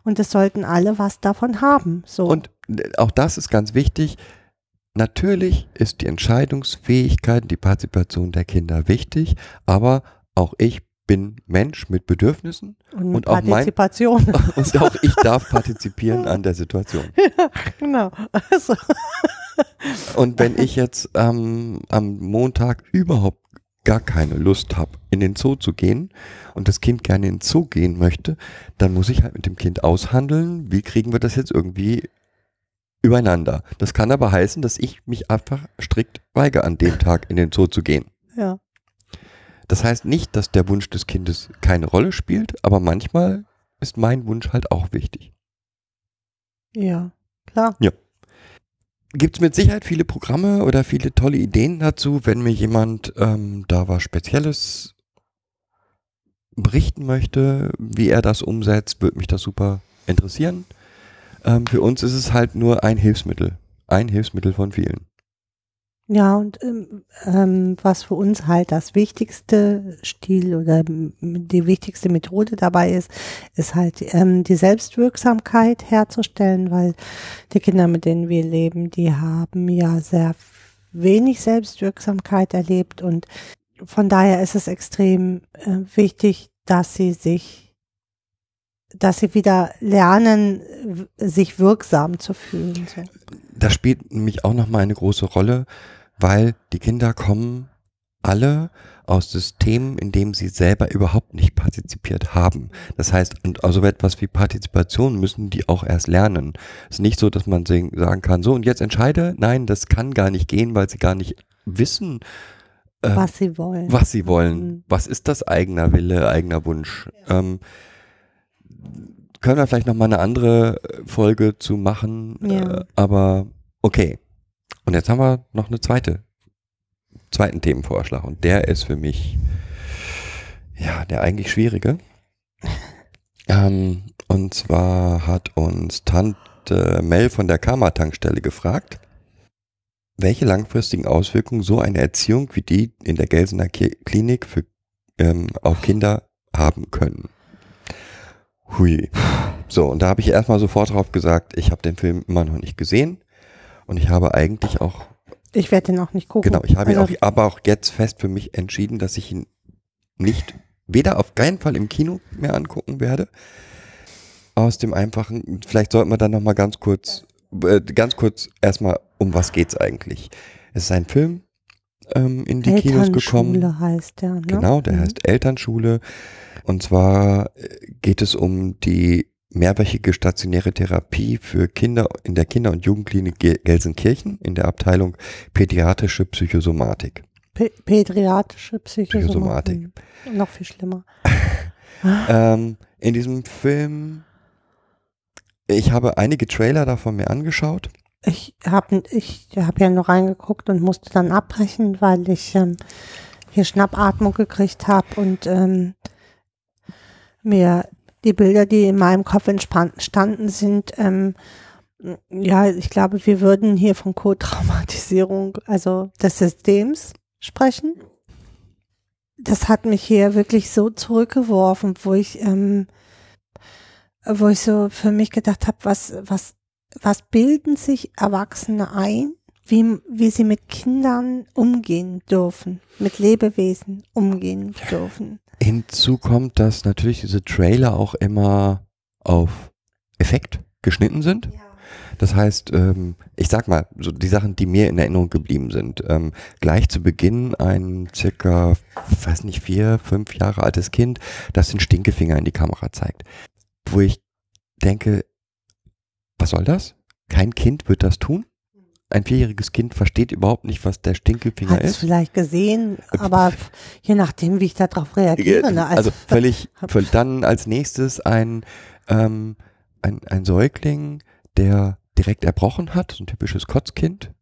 Und es sollten alle was davon haben. So. Und auch das ist ganz wichtig. Natürlich ist die Entscheidungsfähigkeit, die Partizipation der Kinder wichtig, aber auch ich bin Mensch mit Bedürfnissen und und auch mein- Partizipation. <laughs> und auch ich darf partizipieren an der Situation. <laughs> genau. Also, Und wenn ich jetzt ähm, am Montag überhaupt gar keine Lust habe, in den Zoo zu gehen und das Kind gerne in den Zoo gehen möchte, dann muss ich halt mit dem Kind aushandeln, wie kriegen wir das jetzt irgendwie übereinander. Das kann aber heißen, dass ich mich einfach strikt weigere, an dem Tag in den Zoo zu gehen. ja. Das heißt nicht, dass der Wunsch des Kindes keine Rolle spielt, aber manchmal ist mein Wunsch halt auch wichtig. Ja, klar. Gibt es mit Sicherheit viele Programme oder viele tolle Ideen dazu, wenn mir jemand ähm, da was Spezielles berichten möchte, wie er das umsetzt, würde mich das super interessieren. Ähm, für uns ist es halt nur ein Hilfsmittel. Ein Hilfsmittel von vielen. Ja, und ähm, ähm, was für uns halt das wichtigste Stil oder die wichtigste Methode dabei ist, ist halt ähm, die Selbstwirksamkeit herzustellen, weil die Kinder, mit denen wir leben, die haben ja sehr wenig Selbstwirksamkeit erlebt und von daher ist es extrem äh, wichtig, dass sie sich, dass sie wieder lernen, sich wirksam zu fühlen. So. Das spielt nämlich auch nochmal eine große Rolle, weil die Kinder kommen alle aus Systemen, in dem sie selber überhaupt nicht partizipiert haben. Das heißt, und also etwas wie Partizipation müssen die auch erst lernen. Es ist nicht so, dass man sagen kann, so und jetzt entscheide. Nein, das kann gar nicht gehen, weil sie gar nicht wissen, äh, was sie wollen. was sie wollen. Mhm. Was ist das eigener Wille, eigener Wunsch? Ähm, können wir vielleicht noch mal eine andere Folge zu machen, Ja. äh, aber okay. Und jetzt haben wir noch eine zweite, zweiten Themenvorschlag und der ist für mich ja der eigentlich schwierige. <laughs> Ähm, und zwar hat uns Tante Mel von der Karma-Tankstelle gefragt, welche langfristigen Auswirkungen so eine Erziehung wie die in der Gelsener Klinik für, ähm, auf Kinder haben können. Hui. So, und da habe ich erstmal sofort drauf gesagt, ich habe den Film immer noch nicht gesehen und ich habe eigentlich auch Ich werde den auch nicht gucken. Genau, ich habe ihn Also, auch, aber auch jetzt fest für mich entschieden, dass ich ihn nicht, weder auf keinen Fall im Kino mehr angucken werde. Aus dem einfachen, vielleicht sollten wir dann nochmal ganz kurz, äh, ganz kurz erstmal, um was geht's eigentlich? Es ist ein Film ähm, in die Kinos gekommen. Elternschule heißt der, ne? Genau, der Mhm. heißt Elternschule. Und zwar äh, geht es um die mehrwöchige stationäre Therapie für Kinder in der Kinder- und Jugendklinik Ge- Gelsenkirchen in der Abteilung Pädiatrische Psychosomatik. P pädiatrische Psychosomatik. Psychosomatik. Noch viel schlimmer. <laughs> Ähm, in diesem Film, ich habe einige Trailer davon mir angeschaut. Ich habe ich hab ja nur reingeguckt und musste dann abbrechen, weil ich ähm, hier Schnappatmung gekriegt habe und ähm, mir die Bilder, die in meinem Kopf entstanden sind, ähm, ja, ich glaube, wir würden hier von Co-Traumatisierung, also des Systems sprechen. Das hat mich hier wirklich so zurückgeworfen, wo ich, ähm, wo ich so für mich gedacht habe, was, was was bilden sich Erwachsene ein, wie, wie sie mit Kindern umgehen dürfen, mit Lebewesen umgehen dürfen. Hinzu kommt, dass natürlich diese Trailer auch immer auf Effekt geschnitten sind. Das heißt, ähm, ich sag mal, so die Sachen, die mir in Erinnerung geblieben sind. Ähm, gleich zu Beginn ein circa, weiß nicht, vier, fünf Jahre altes Kind, das den Stinkefinger in die Kamera zeigt. Wo ich denke, was soll das? Kein Kind wird das tun. Ein vierjähriges Kind versteht überhaupt nicht, was der Stinkefinger Hat es ist. vielleicht gesehen, aber je nachdem, wie ich darauf reagiere. Ne? Also, völlig, völlig. Dann als nächstes ein, ähm, ein, ein Säugling, der direkt erbrochen hat, so ein typisches Kotzkind.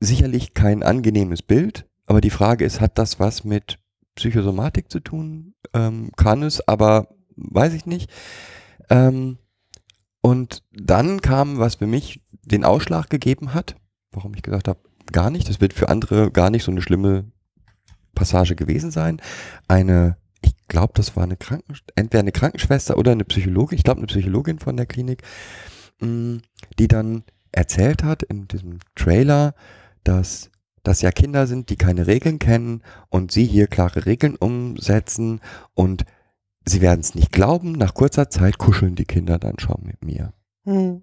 Sicherlich kein angenehmes Bild, aber die Frage ist, hat das was mit Psychosomatik zu tun? Ähm, kann es, aber weiß ich nicht. Ähm, und dann kam, was für mich den Ausschlag gegeben hat, warum ich gesagt habe, gar nicht, das wird für andere gar nicht so eine schlimme Passage gewesen sein. Eine, ich glaube, das war eine Kranken, entweder eine Krankenschwester oder eine Psychologin, ich glaube eine Psychologin von der Klinik, mh, die dann erzählt hat in diesem Trailer, dass das ja Kinder sind, die keine Regeln kennen und sie hier klare Regeln umsetzen und sie werden es nicht glauben, nach kurzer Zeit kuscheln die Kinder dann schon mit mir. Hm.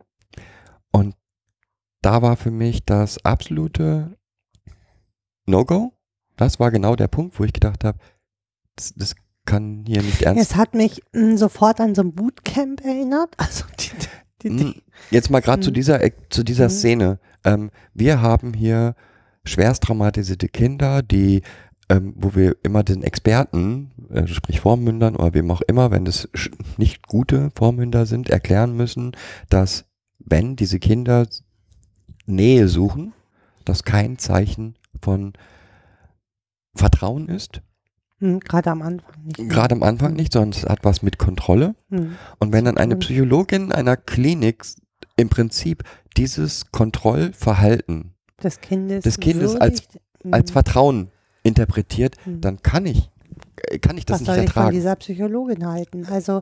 Und da war für mich das absolute No-Go. Das war genau der Punkt, wo ich gedacht habe, das, das kann hier nicht ernst Es hat mich mh, sofort an so ein Bootcamp erinnert. <laughs> Also die, die, die, Mm, Jetzt mal gerade zu Mhm. dieser äh, zu dieser. Szene. Ähm, wir haben hier schwerst traumatisierte Kinder, die ähm, wo wir immer den Experten, äh, sprich Vormündern oder wem auch immer, wenn es nicht gute Vormünder sind, erklären müssen, dass wenn diese Kinder Nähe suchen, das kein Zeichen von Vertrauen ist. hm, gerade am Anfang nicht. Gerade am Anfang nicht, sondern es hat was mit Kontrolle. Hm. Und wenn dann eine Und- Psychologin einer Klinik im Prinzip dieses Kontrollverhalten des Kindes, des Kindes als- würdigt, hm. als Vertrauen interpretiert, Hm. dann kann ich, kann ich das Was nicht soll ich von dieser Psychologin halten? Also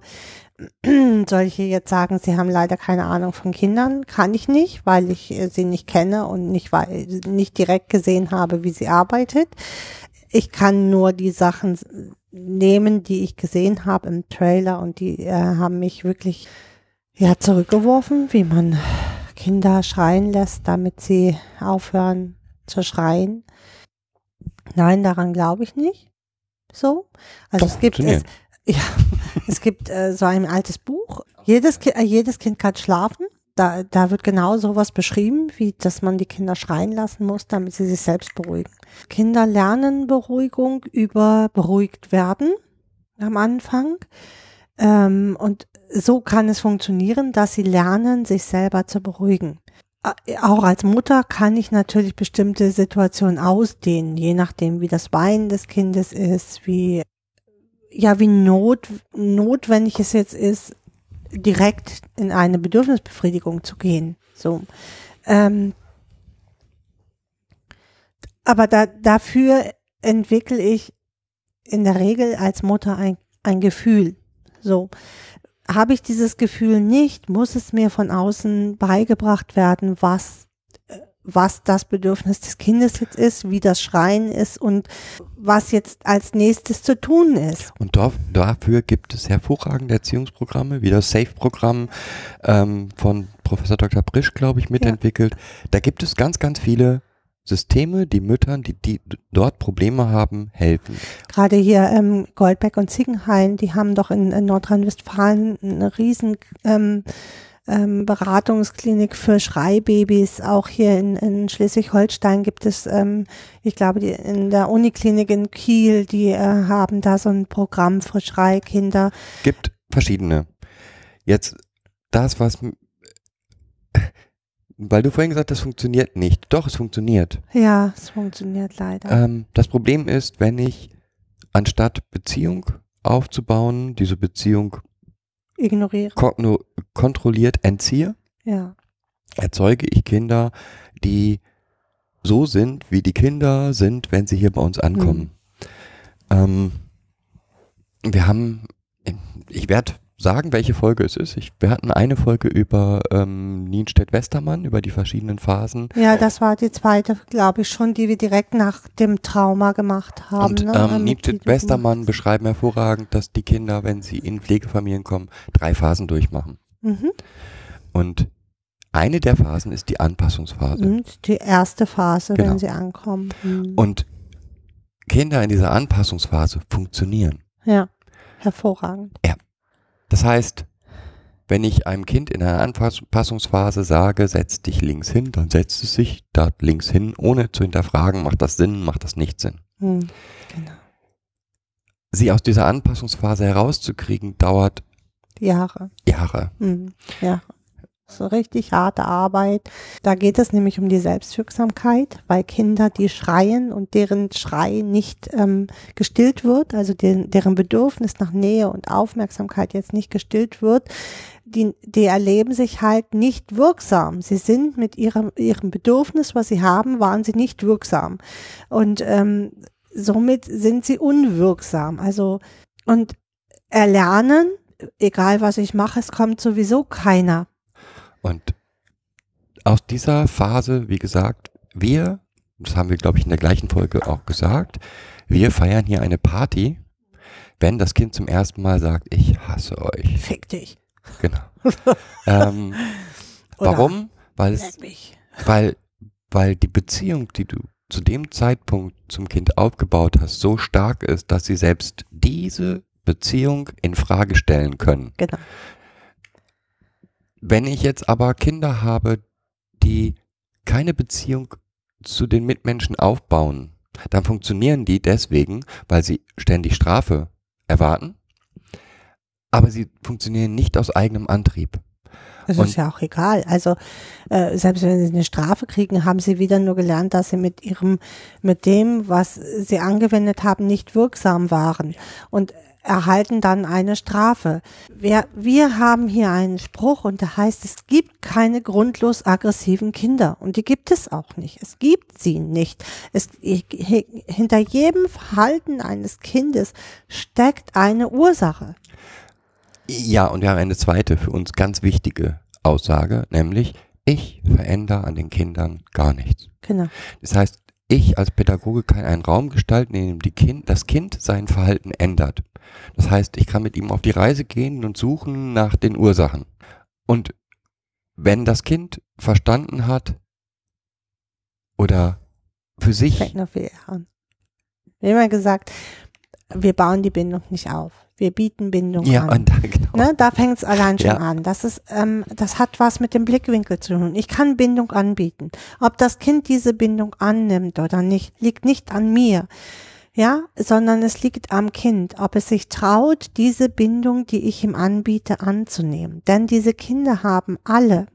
<clears throat> soll ich ihr jetzt sagen, Sie haben leider keine Ahnung von Kindern? Kann ich nicht, weil ich äh, sie nicht kenne und nicht, wei- nicht direkt gesehen habe, wie sie arbeitet. Ich kann nur die Sachen nehmen, die ich gesehen habe im Trailer und die äh, haben mich wirklich ja zurückgeworfen, wie man Kinder schreien lässt, damit sie aufhören zu schreien. Nein, daran glaube ich nicht. So. Also Doch, es gibt es, <laughs> ja, es gibt äh, so ein altes Buch. Jedes, Ki äh, jedes Kind kann schlafen. Da, da wird genau sowas beschrieben, wie dass man die Kinder schreien lassen muss, damit sie sich selbst beruhigen. Kinder lernen Beruhigung über beruhigt werden am Anfang. Ähm, und so kann es funktionieren, dass sie lernen, sich selber zu beruhigen. Auch als Mutter kann ich natürlich bestimmte Situationen ausdehnen, je nachdem, wie das Weinen des Kindes ist, wie ja, wie not, notwendig es jetzt ist, direkt in eine Bedürfnisbefriedigung zu gehen. So. Ähm, aber da, dafür entwickle ich in der Regel als Mutter ein, ein Gefühl. So. Habe ich dieses Gefühl nicht, muss es mir von außen beigebracht werden, was was das Bedürfnis des Kindes jetzt ist, wie das Schreien ist und was jetzt als nächstes zu tun ist. Und da, dafür gibt es hervorragende Erziehungsprogramme, wie das SAFE-Programm ähm, von Professor Dr. Brisch, glaube ich, mitentwickelt. Ja. Da gibt es ganz, ganz viele Systeme, die Müttern, die, die dort Probleme haben, helfen. Gerade hier ähm, Goldbeck und Ziegenhain, die haben doch in, in Nordrhein-Westfalen eine riesen ähm, ähm, Beratungsklinik für Schreibabys. Auch hier in, in Schleswig-Holstein gibt es, ähm, ich glaube, die, in der Uniklinik in Kiel, die äh, haben da so ein Programm für Schreikinder. Gibt verschiedene. Jetzt das, was weil du vorhin gesagt hast, das funktioniert nicht. Doch, es funktioniert. Ja, es funktioniert leider. Ähm, das Problem ist, wenn ich anstatt Beziehung aufzubauen, diese Beziehung ignoriere, kon kontrolliert entziehe, ja. erzeuge ich Kinder, die so sind, wie die Kinder sind, wenn sie hier bei uns ankommen. Mhm. Ähm, wir haben, ich werde sagen, welche Folge es ist. Ich, wir hatten eine Folge über ähm, Nienstedt-Westermann, über die verschiedenen Phasen. Ja, das war die zweite, glaube ich, schon, die wir direkt nach dem Trauma gemacht haben. Und ne? ähm, Nienstedt-Westermann beschreiben hervorragend, dass die Kinder, wenn sie in Pflegefamilien kommen, drei Phasen durchmachen. Mhm. Und eine der Phasen ist die Anpassungsphase. Und die erste Phase, Genau. wenn sie ankommen. Mhm. Und Kinder in dieser Anpassungsphase funktionieren. ja, hervorragend. Das heißt, wenn ich einem Kind in einer Anpassungsphase sage, setz dich links hin, dann setzt es sich da links hin, ohne zu hinterfragen, macht das Sinn, macht das nicht Sinn. Mhm. Genau. Sie aus dieser Anpassungsphase herauszukriegen, dauert Jahre. Jahre. Mhm. Ja. So richtig harte Arbeit. Da geht es nämlich um die Selbstwirksamkeit, weil Kinder, die schreien und deren Schrei nicht ähm, gestillt wird, also den, deren Bedürfnis nach Nähe und Aufmerksamkeit jetzt nicht gestillt wird, die, die erleben sich halt nicht wirksam. Sie sind mit ihrem, ihrem Bedürfnis, was sie haben, waren sie nicht wirksam. Und ähm, somit sind sie unwirksam. Also, und erlernen, egal was ich mache, es kommt sowieso keiner. Und aus dieser Phase, wie gesagt, wir, das haben wir, glaube ich, in der gleichen Folge auch gesagt, wir feiern hier eine Party, wenn das Kind zum ersten Mal sagt, ich hasse euch. Fick dich. Genau. <laughs> ähm, warum? Weil es, weil, weil die Beziehung, die du zu dem Zeitpunkt zum Kind aufgebaut hast, so stark ist, dass sie selbst diese Beziehung in Frage stellen können. Genau. Wenn ich jetzt aber Kinder habe, die keine Beziehung zu den Mitmenschen aufbauen, dann funktionieren die deswegen, weil sie ständig Strafe erwarten, aber sie funktionieren nicht aus eigenem Antrieb. Das Und- ist ja auch egal. Also äh, selbst wenn sie eine Strafe kriegen, haben sie wieder nur gelernt, dass sie mit ihrem, mit dem, was sie angewendet haben, nicht wirksam waren und erhalten dann eine Strafe. Wir, wir haben hier einen Spruch und der heißt, es gibt keine grundlos aggressiven Kinder und die gibt es auch nicht. Es gibt sie nicht. Es, hinter jedem Verhalten eines Kindes steckt eine Ursache. Ja, und wir haben eine zweite für uns ganz wichtige Aussage, nämlich ich verändere an den Kindern gar nichts. Genau. Das heißt, ich als Pädagoge kann einen Raum gestalten, in dem kind, das Kind sein Verhalten ändert. Das heißt, ich kann mit ihm auf die Reise gehen und suchen nach den Ursachen. Und wenn das Kind verstanden hat oder für sich, fängt noch viel haben immer gesagt, wir bauen die Bindung nicht auf. Wir bieten Bindung ja, an. und <laughs> da, genau, Ne, da fängt es allein schon Ja. an. Das ist, ähm, das hat was mit dem Blickwinkel zu tun. Ich kann Bindung anbieten. Ob das Kind diese Bindung annimmt oder nicht, liegt nicht an mir. Ja, sondern es liegt am Kind, ob es sich traut, diese Bindung, die ich ihm anbiete, anzunehmen. Denn diese Kinder haben alle,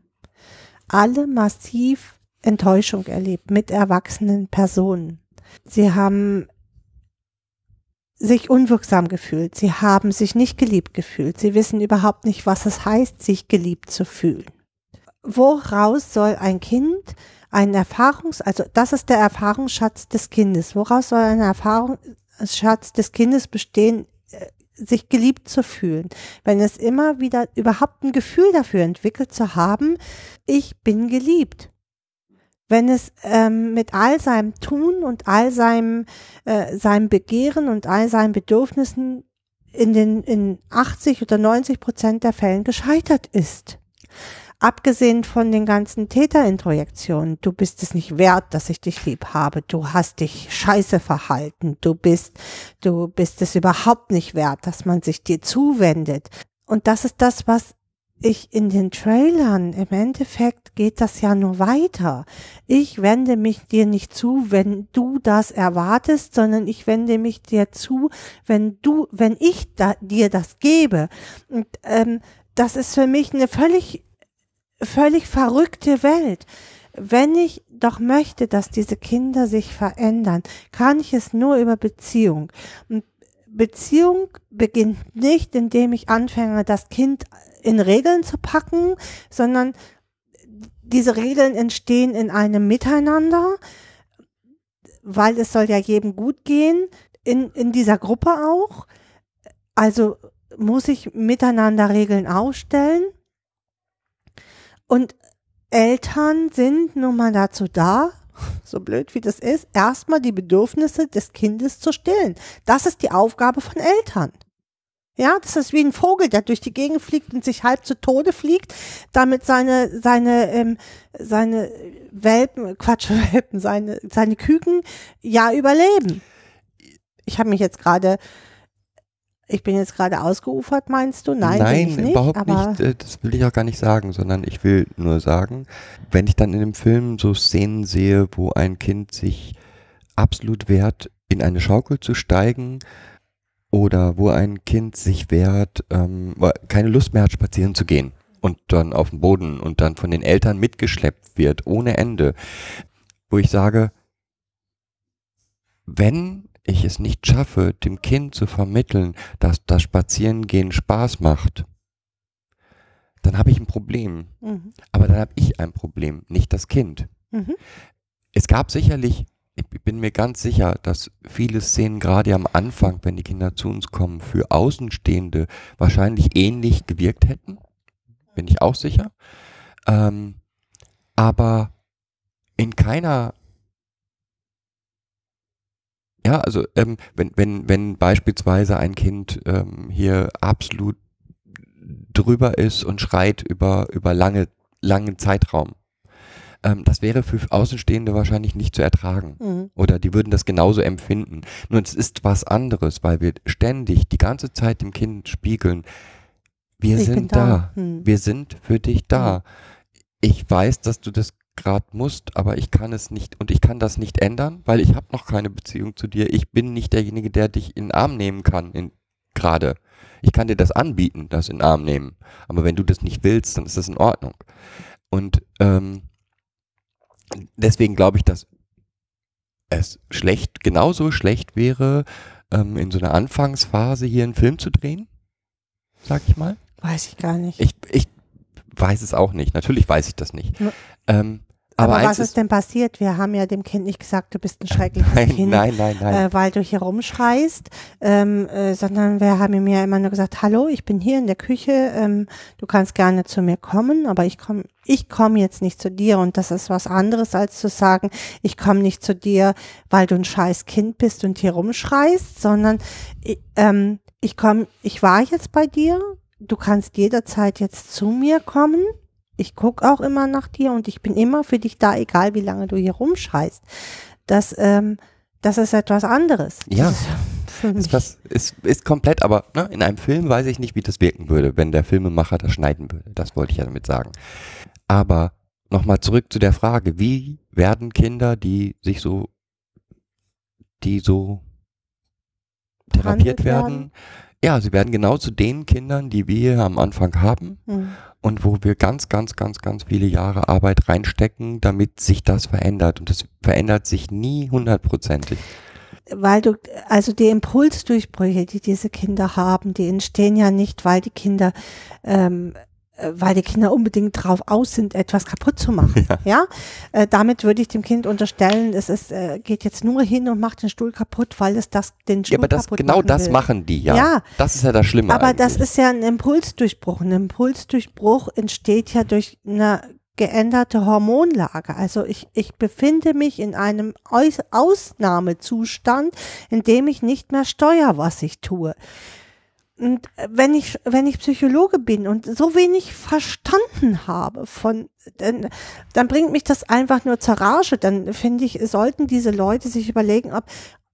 alle massiv Enttäuschung erlebt mit erwachsenen Personen. Sie haben sich unwirksam gefühlt. Sie haben sich nicht geliebt gefühlt. Sie wissen überhaupt nicht, was es heißt, sich geliebt zu fühlen. Woraus soll ein Kind einen Erfahrungs, also das ist der Erfahrungsschatz des Kindes. Woraus soll ein Erfahrungsschatz des Kindes bestehen, äh, sich geliebt zu fühlen? Wenn es immer wieder überhaupt ein Gefühl dafür entwickelt zu haben, ich bin geliebt wenn es ähm, mit all seinem Tun und all seinem, äh, seinem Begehren und all seinen Bedürfnissen in den in 80 oder 90 Prozent der Fällen gescheitert ist. Abgesehen von den ganzen Täterintrojektionen, du bist es nicht wert, dass ich dich lieb habe, du hast dich scheiße verhalten, du bist, du bist es überhaupt nicht wert, dass man sich dir zuwendet. Und das ist das, was ich in den Trailern, im Endeffekt geht das ja nur weiter. Ich wende mich dir nicht zu, wenn du das erwartest, sondern ich wende mich dir zu, wenn du, wenn ich da, dir das gebe. Und ähm, das ist für mich eine völlig, völlig verrückte Welt. Wenn ich doch möchte, dass diese Kinder sich verändern, kann ich es nur über Beziehung. Und Beziehung beginnt nicht, indem ich anfange, das Kind in Regeln zu packen, sondern diese Regeln entstehen in einem Miteinander, weil es soll ja jedem gut gehen, in, in dieser Gruppe auch. Also muss ich miteinander Regeln aufstellen. Und Eltern sind nun mal dazu da, <laughs> so blöd wie das ist, erstmal die Bedürfnisse des Kindes zu stillen. Das ist die Aufgabe von Eltern. Ja, das ist wie ein Vogel, der durch die Gegend fliegt und sich halb zu Tode fliegt, damit seine, seine, ähm, seine Welpen, Quatsch, <laughs> Welpen, seine, seine Küken ja überleben. Ich habe mich jetzt gerade, ich bin jetzt gerade ausgeufert, meinst du? Nein, Nein nicht, überhaupt nicht. Äh, Das will ich auch gar nicht sagen, sondern ich will nur sagen, wenn ich dann in dem Film so Szenen sehe, wo ein Kind sich absolut wehrt, in eine Schaukel zu steigen, oder wo ein Kind sich wehrt, ähm, keine Lust mehr hat, spazieren zu gehen und dann auf den Boden und dann von den Eltern mitgeschleppt wird, ohne Ende, wo ich sage, wenn ich es nicht schaffe, dem Kind zu vermitteln, dass das Spazierengehen Spaß macht, dann habe ich ein Problem. mhm, Aber dann habe ich ein Problem, nicht das Kind. mhm, Es gab sicherlich, ich bin mir ganz sicher, dass viele Szenen gerade am Anfang, wenn die Kinder zu uns kommen, für Außenstehende wahrscheinlich ähnlich gewirkt hätten. Bin ich auch sicher. Ähm, aber in keiner ja, also ähm, wenn, wenn, wenn beispielsweise ein Kind ähm, hier absolut drüber ist und schreit über, über lange, langen Zeitraum, ähm, das wäre für Außenstehende wahrscheinlich nicht zu ertragen. mhm, Oder die würden das genauso empfinden. Nur es ist was anderes, weil wir ständig die ganze Zeit dem Kind spiegeln, wir Ich sind da. da. Hm. Wir sind für dich da. Ich weiß, dass du das gerade musst, aber ich kann es nicht und ich kann das nicht ändern, weil ich habe noch keine Beziehung zu dir. Ich bin nicht derjenige, der dich in den Arm nehmen kann gerade. Ich kann dir das anbieten, das in den Arm nehmen. Aber wenn du das nicht willst, dann ist das in Ordnung. Und ähm, deswegen glaube ich, dass es schlecht, genauso schlecht wäre, ähm, in so einer Anfangsphase hier einen Film zu drehen, sag ich mal. weiß ich gar nicht. Ich, ich weiß es auch nicht. Natürlich weiß ich das nicht. Ja. Ähm, aber aber, was eins ist denn passiert? Wir haben ja dem Kind nicht gesagt, du bist ein schreckliches nein, Kind. nein, nein, äh, weil du hier rumschreist, ähm, äh, sondern wir haben ihm ja immer nur gesagt, hallo, ich bin hier in der Küche, ähm, du kannst gerne zu mir kommen, aber ich komme ich komm jetzt nicht zu dir und das ist was anderes, als zu sagen, ich komme nicht zu dir, weil du ein scheiß Kind bist und hier rumschreist, sondern ich, ähm, ich komm, ich war jetzt bei dir, du kannst jederzeit jetzt zu mir kommen, ich guck auch immer nach dir und ich bin immer für dich da, egal wie lange du hier rumschreist. Das, ähm, das ist etwas anderes. Ja. Das ist was, ist, ist komplett, aber ne, in einem Film weiß ich nicht, wie das wirken würde, wenn der Filmemacher das schneiden würde. Das wollte ich ja damit sagen. Aber nochmal zurück zu der Frage, wie werden Kinder, die sich so, die so therapiert werden, werden? Ja, sie werden genau zu den Kindern, die wir am Anfang haben Hm. und wo wir ganz, ganz, ganz, ganz viele Jahre Arbeit reinstecken, damit sich das verändert. Und das verändert sich nie hundertprozentig. weil du, also die Impulsdurchbrüche, die diese Kinder haben, die entstehen ja nicht, weil die Kinder, ähm, äh, weil die Kinder unbedingt drauf aus sind, etwas kaputt zu machen. Ja. Ja, Äh, damit würde ich dem Kind unterstellen, es ist, äh, geht jetzt nur hin und macht den Stuhl kaputt, weil es das den Stuhl Ja, aber das, kaputt genau das will. machen die, ja. Ja. Das ist ja das Schlimme. Aber das eigentlich. ist ja ein Impulsdurchbruch. Ein Impulsdurchbruch entsteht ja durch eine geänderte Hormonlage. Also ich, ich befinde mich in einem Aus Ausnahmezustand, in dem ich nicht mehr steuere, was ich tue. Und wenn ich, wenn ich Psychologe bin und so wenig verstanden habe von, dann, dann bringt mich das einfach nur zur Rage. Dann finde ich, sollten diese Leute sich überlegen, ob,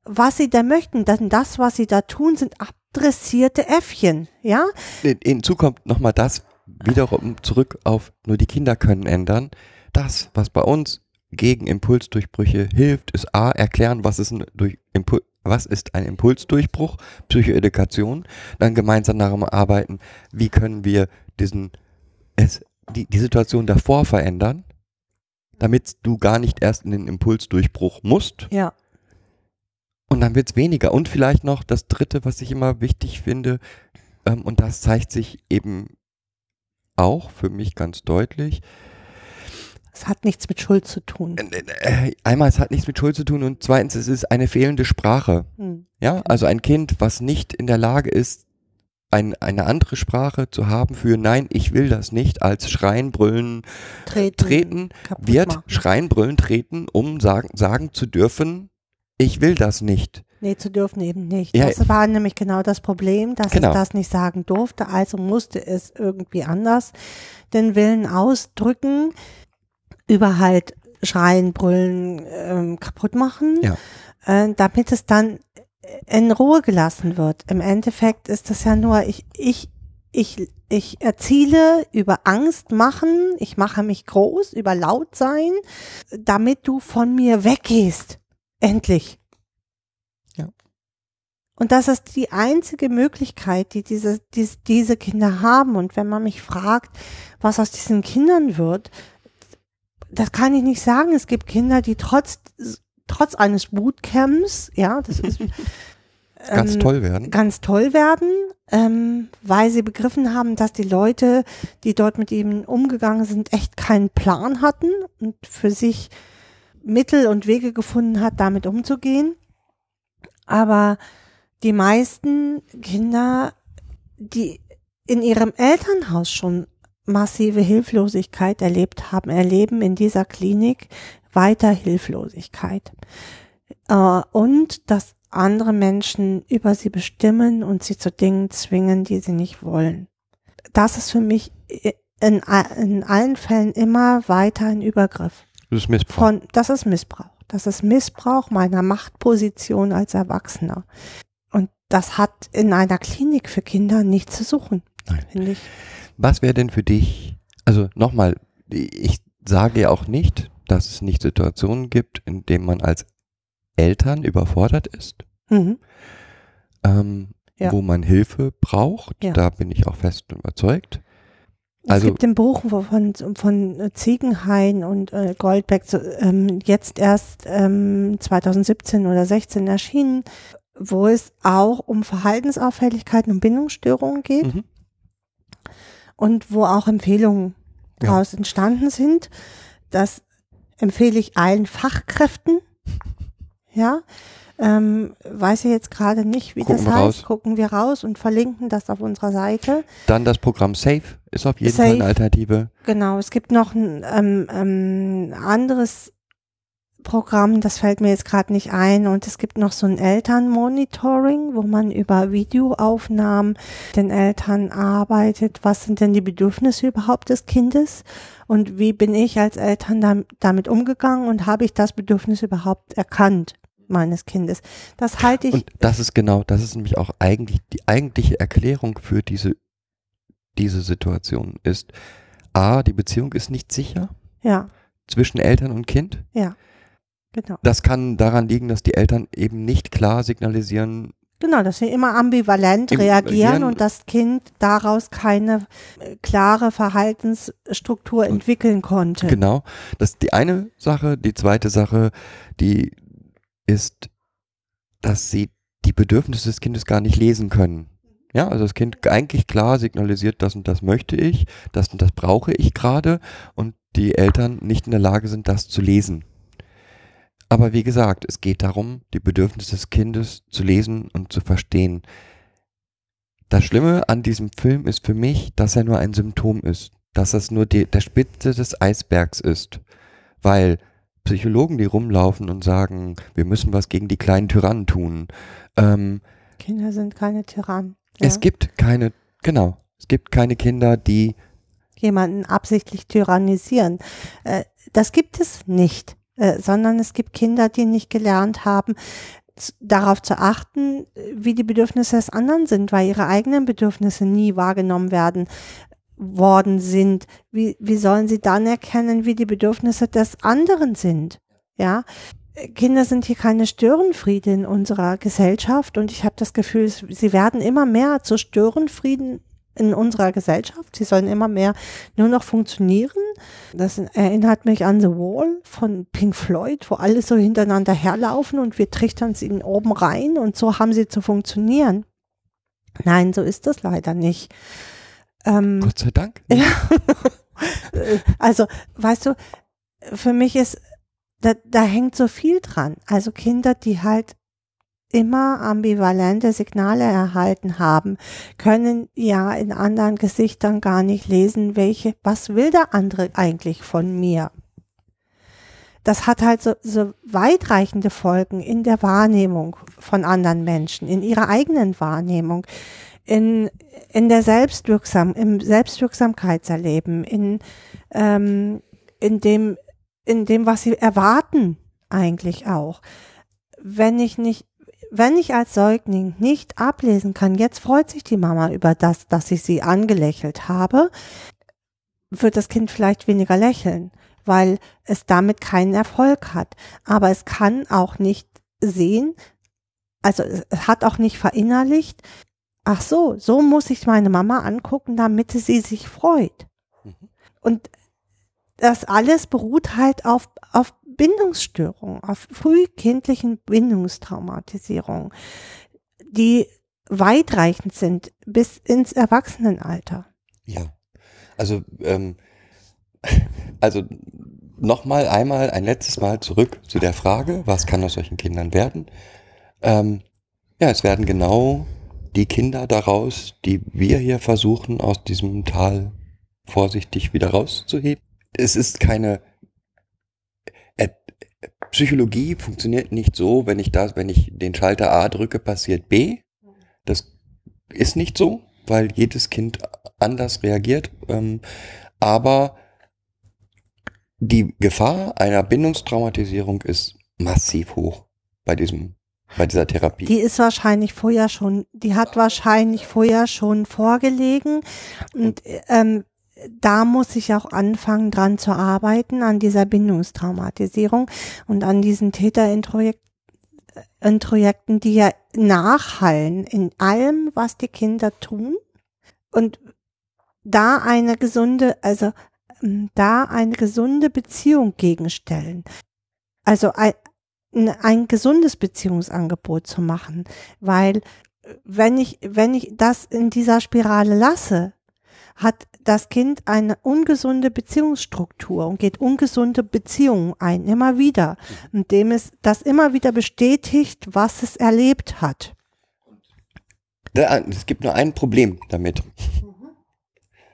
was sie da möchten. Denn das, was sie da tun, sind abdressierte Äffchen, ja? Hinzu kommt nochmal das, wiederum zurück auf nur die Kinder können ändern. Das, was bei uns gegen Impulsdurchbrüche hilft, ist A, erklären, was ist ein, durch Impul was ist ein Impulsdurchbruch, Psychoedukation, dann gemeinsam daran arbeiten, wie können wir diesen, es, die, die Situation davor verändern, damit du gar nicht erst in den Impulsdurchbruch musst. Ja. Und dann wird's weniger. Und vielleicht noch das Dritte, was ich immer wichtig finde, ähm, und das zeigt sich eben auch für mich ganz deutlich. Es hat nichts mit Schuld zu tun. Äh, einmal, es hat nichts mit Schuld zu tun und zweitens, es ist eine fehlende Sprache. Hm. Ja, also ein Kind, was nicht in der Lage ist, ein, eine andere Sprache zu haben für Nein, ich will das nicht, als Schreien, Brüllen, Treten, treten, wird machen. Schreien, Brüllen, treten, um sagen, sagen zu dürfen, ich will das nicht. Nee, zu dürfen eben nicht. Ja. Das war nämlich genau das Problem, dass Genau. es das nicht sagen durfte, also musste es irgendwie anders den Willen ausdrücken, über halt Schreien, Brüllen, ähm, kaputt machen, Ja. äh, damit es dann in Ruhe gelassen wird. Im Endeffekt ist das ja nur, ich, ich, ich, ich erziele über Angst machen, ich mache mich groß, über laut sein, damit du von mir weggehst. Endlich. Und das ist die einzige Möglichkeit, die diese, die, diese Kinder haben. Und wenn man mich fragt, was aus diesen Kindern wird, das kann ich nicht sagen. Es gibt Kinder, die trotz, trotz eines Bootcamps, ja, das ist <laughs> Ganz ähm, toll werden. ganz toll werden, ähm, weil sie begriffen haben, dass die Leute, die dort mit ihnen umgegangen sind, echt keinen Plan hatten und für sich Mittel und Wege gefunden hat, damit umzugehen. Aber die meisten Kinder, die in ihrem Elternhaus schon massive Hilflosigkeit erlebt haben, erleben in dieser Klinik weiter Hilflosigkeit. Äh, und dass andere Menschen über sie bestimmen und sie zu Dingen zwingen, die sie nicht wollen. Das ist für mich in, in allen Fällen immer weiter ein Übergriff. Das ist Missbrauch. Von, das ist Missbrauch. Das ist Missbrauch meiner Machtposition als Erwachsener. Und das hat in einer Klinik für Kinder nichts zu suchen, finde ich. Was wäre denn für dich, also nochmal, ich sage ja auch nicht, dass es nicht Situationen gibt, in denen man als Eltern überfordert ist, Mhm. ähm, Ja. wo man Hilfe braucht. Ja. Da bin ich auch fest überzeugt. Es Also- gibt ein Buch von, von Ziegenhain und äh, Goldbeck, so, ähm, jetzt erst ähm, 2017 oder 16 erschienen, wo es auch um Verhaltensauffälligkeiten und Bindungsstörungen geht Mhm. Und wo auch Empfehlungen Ja. daraus entstanden sind. Das empfehle ich allen Fachkräften. Ja, ähm, weiß ich jetzt gerade nicht, wie Gucken das heißt. raus. Gucken wir raus und verlinken das auf unserer Seite. Dann das Programm Safe ist auf jeden Safe. Fall eine Alternative. Genau, es gibt noch ein ähm, ähm, anderes Programm, das fällt mir jetzt gerade nicht ein. Und es gibt noch so ein Elternmonitoring, wo man über Videoaufnahmen den Eltern arbeitet. Was sind denn die Bedürfnisse überhaupt des Kindes? Und wie bin ich als Eltern dam- damit umgegangen und habe ich das Bedürfnis überhaupt erkannt meines Kindes? Das halte ich, Und das ist genau, das ist nämlich auch eigentlich die eigentliche Erklärung für diese, diese Situation ist, A, die Beziehung ist nicht sicher ja, zwischen Eltern und Kind. Genau. Das kann daran liegen, dass die Eltern eben nicht klar signalisieren, Genau, dass sie immer ambivalent Im- reagieren und das Kind daraus keine äh, klare Verhaltensstruktur entwickeln konnte. genau. Das ist die eine Sache. Die zweite Sache, die ist dass sie die Bedürfnisse des Kindes gar nicht lesen können. Ja, also das Kind eigentlich klar signalisiert, das und das möchte ich, das und das brauche ich gerade und die Eltern nicht in der Lage sind, das zu lesen. Aber wie gesagt, es geht darum, die Bedürfnisse des Kindes zu lesen und zu verstehen. Das Schlimme an diesem Film ist für mich, dass er nur ein Symptom ist, dass es nur die, der Spitze des Eisbergs ist, weil Psychologen, die rumlaufen und sagen, wir müssen was gegen die kleinen Tyrannen tun. Ähm, Kinder sind keine Tyrannen. Ja? Es gibt keine, genau, es gibt keine Kinder, die jemanden absichtlich tyrannisieren. Äh, das gibt es nicht, äh, sondern es gibt Kinder, die nicht gelernt haben, darauf zu achten, wie die Bedürfnisse des anderen sind, weil ihre eigenen Bedürfnisse nie wahrgenommen werden worden sind. Wie, wie sollen sie dann erkennen, wie die Bedürfnisse des anderen sind? Ja, Kinder sind hier keine Störenfriede in unserer Gesellschaft und ich habe das Gefühl, sie werden immer mehr zu Störenfrieden in unserer Gesellschaft. Sie sollen immer mehr nur noch funktionieren. Das erinnert mich an The Wall von Pink Floyd, wo alle so hintereinander herlaufen und wir trichtern sie oben rein und so haben sie zu funktionieren. Nein, so ist das leider nicht. Ähm, Gott sei Dank. <laughs> Ja. also, weißt du, für mich ist, da, da hängt so viel dran. Also Kinder, die halt immer ambivalente Signale erhalten haben, können ja in anderen Gesichtern gar nicht lesen, welche, was will der andere eigentlich von mir? Das hat halt so, so weitreichende Folgen in der Wahrnehmung von anderen Menschen, in ihrer eigenen Wahrnehmung, in, in der Selbstwirksam, im Selbstwirksamkeitserleben, in, ähm, in dem, in dem, was sie erwarten eigentlich auch. Wenn ich nicht wenn ich als Säugling nicht ablesen kann, jetzt freut sich die Mama über das, dass ich sie angelächelt habe, wird das Kind vielleicht weniger lächeln, weil es damit keinen Erfolg hat. Aber es kann auch nicht sehen, also es hat auch nicht verinnerlicht, ach so, so muss ich meine Mama angucken, damit sie sich freut. Mhm. Und das alles beruht halt auf, auf Bindungsstörungen, auf frühkindlichen Bindungstraumatisierungen, die weitreichend sind bis ins Erwachsenenalter. Ja, also ähm, <laughs> also nochmal einmal ein letztes Mal zurück zu der Frage, was kann aus solchen Kindern werden? Ähm, ja, es werden genau die Kinder daraus, die wir hier versuchen, aus diesem Tal vorsichtig wieder rauszuheben. Es ist keine Psychologie funktioniert nicht so, wenn ich das, wenn ich den Schalter A drücke, passiert B. Das ist nicht so, weil jedes Kind anders reagiert. Ähm, aber die Gefahr einer Bindungstraumatisierung ist massiv hoch bei diesem bei dieser Therapie. Die ist wahrscheinlich vorher schon, die hat wahrscheinlich vorher schon vorgelegen und ähm, da muss ich auch anfangen, dran zu arbeiten, an dieser Bindungstraumatisierung und an diesen Täterintrojekten, die ja nachhallen in allem, was die Kinder tun. Und da eine gesunde, also ähm, da eine gesunde Beziehung gegenstellen. Also ein, ein gesundes Beziehungsangebot zu machen, weil äh, wenn ich, wenn ich das in dieser Spirale lasse, hat das Kind eine ungesunde Beziehungsstruktur und geht ungesunde Beziehungen ein, immer wieder, indem es das immer wieder bestätigt, was es erlebt hat. Es gibt nur ein Problem damit. Mhm.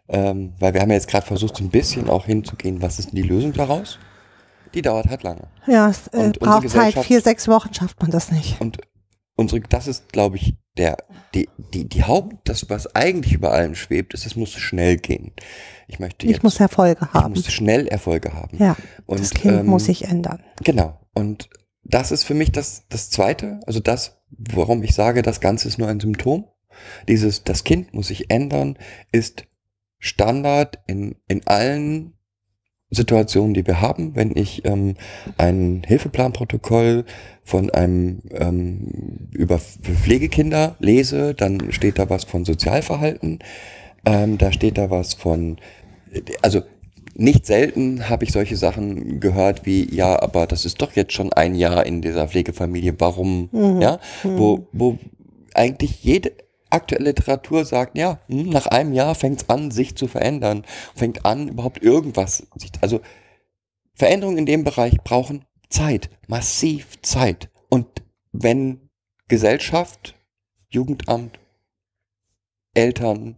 Ähm, weil wir haben ja jetzt gerade versucht, so ein bisschen auch hinzugehen, was ist denn die Lösung daraus? Die dauert halt lange. Ja, es äh, braucht Zeit, vier, sechs Wochen schafft man das nicht. Und unsere, das ist, glaube ich, der, die, die, die Haupt, das, was eigentlich über allem schwebt, ist, es muss schnell gehen. Ich möchte jetzt, Ich muss Erfolge haben. Ich muss schnell Erfolge haben. Ja. Und, das Kind ähm, muss sich ändern. Genau. Und das ist für mich das, das zweite, also das, warum ich sage, das Ganze ist nur ein Symptom. Dieses, das Kind muss sich ändern, ist Standard in, in allen Situationen, die wir haben, wenn ich ähm, ein Hilfeplanprotokoll von einem ähm, über Pflegekinder lese, dann steht da was von Sozialverhalten, ähm, da steht da was von, also nicht selten habe ich solche Sachen gehört wie, ja, aber das ist doch jetzt schon ein Jahr in dieser Pflegefamilie, warum, ja, wo, wo eigentlich jede aktuelle Literatur sagt, ja, hm, nach einem Jahr fängt es an, sich zu verändern, fängt an, überhaupt irgendwas, also Veränderungen in dem Bereich brauchen Zeit, massiv Zeit. Und wenn Gesellschaft, Jugendamt, Eltern,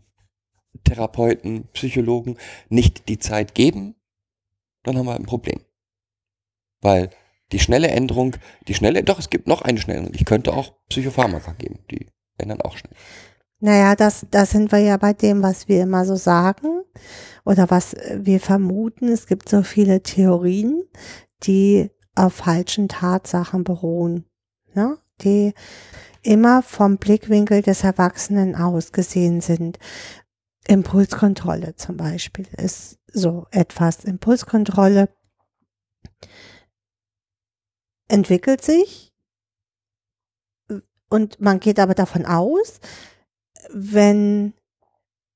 Therapeuten, Psychologen nicht die Zeit geben, dann haben wir ein Problem. Weil die schnelle Änderung, die schnelle, doch, es gibt noch eine schnelle Änderung. Ich könnte auch Psychopharmaka geben, die ändern auch schnell. Naja, das, da sind wir ja bei dem, was wir immer so sagen oder was wir vermuten. Es gibt so viele Theorien, die auf falschen Tatsachen beruhen, ja, die immer vom Blickwinkel des Erwachsenen ausgesehen sind. Impulskontrolle zum Beispiel ist so etwas. Impulskontrolle entwickelt sich und man geht aber davon aus, wenn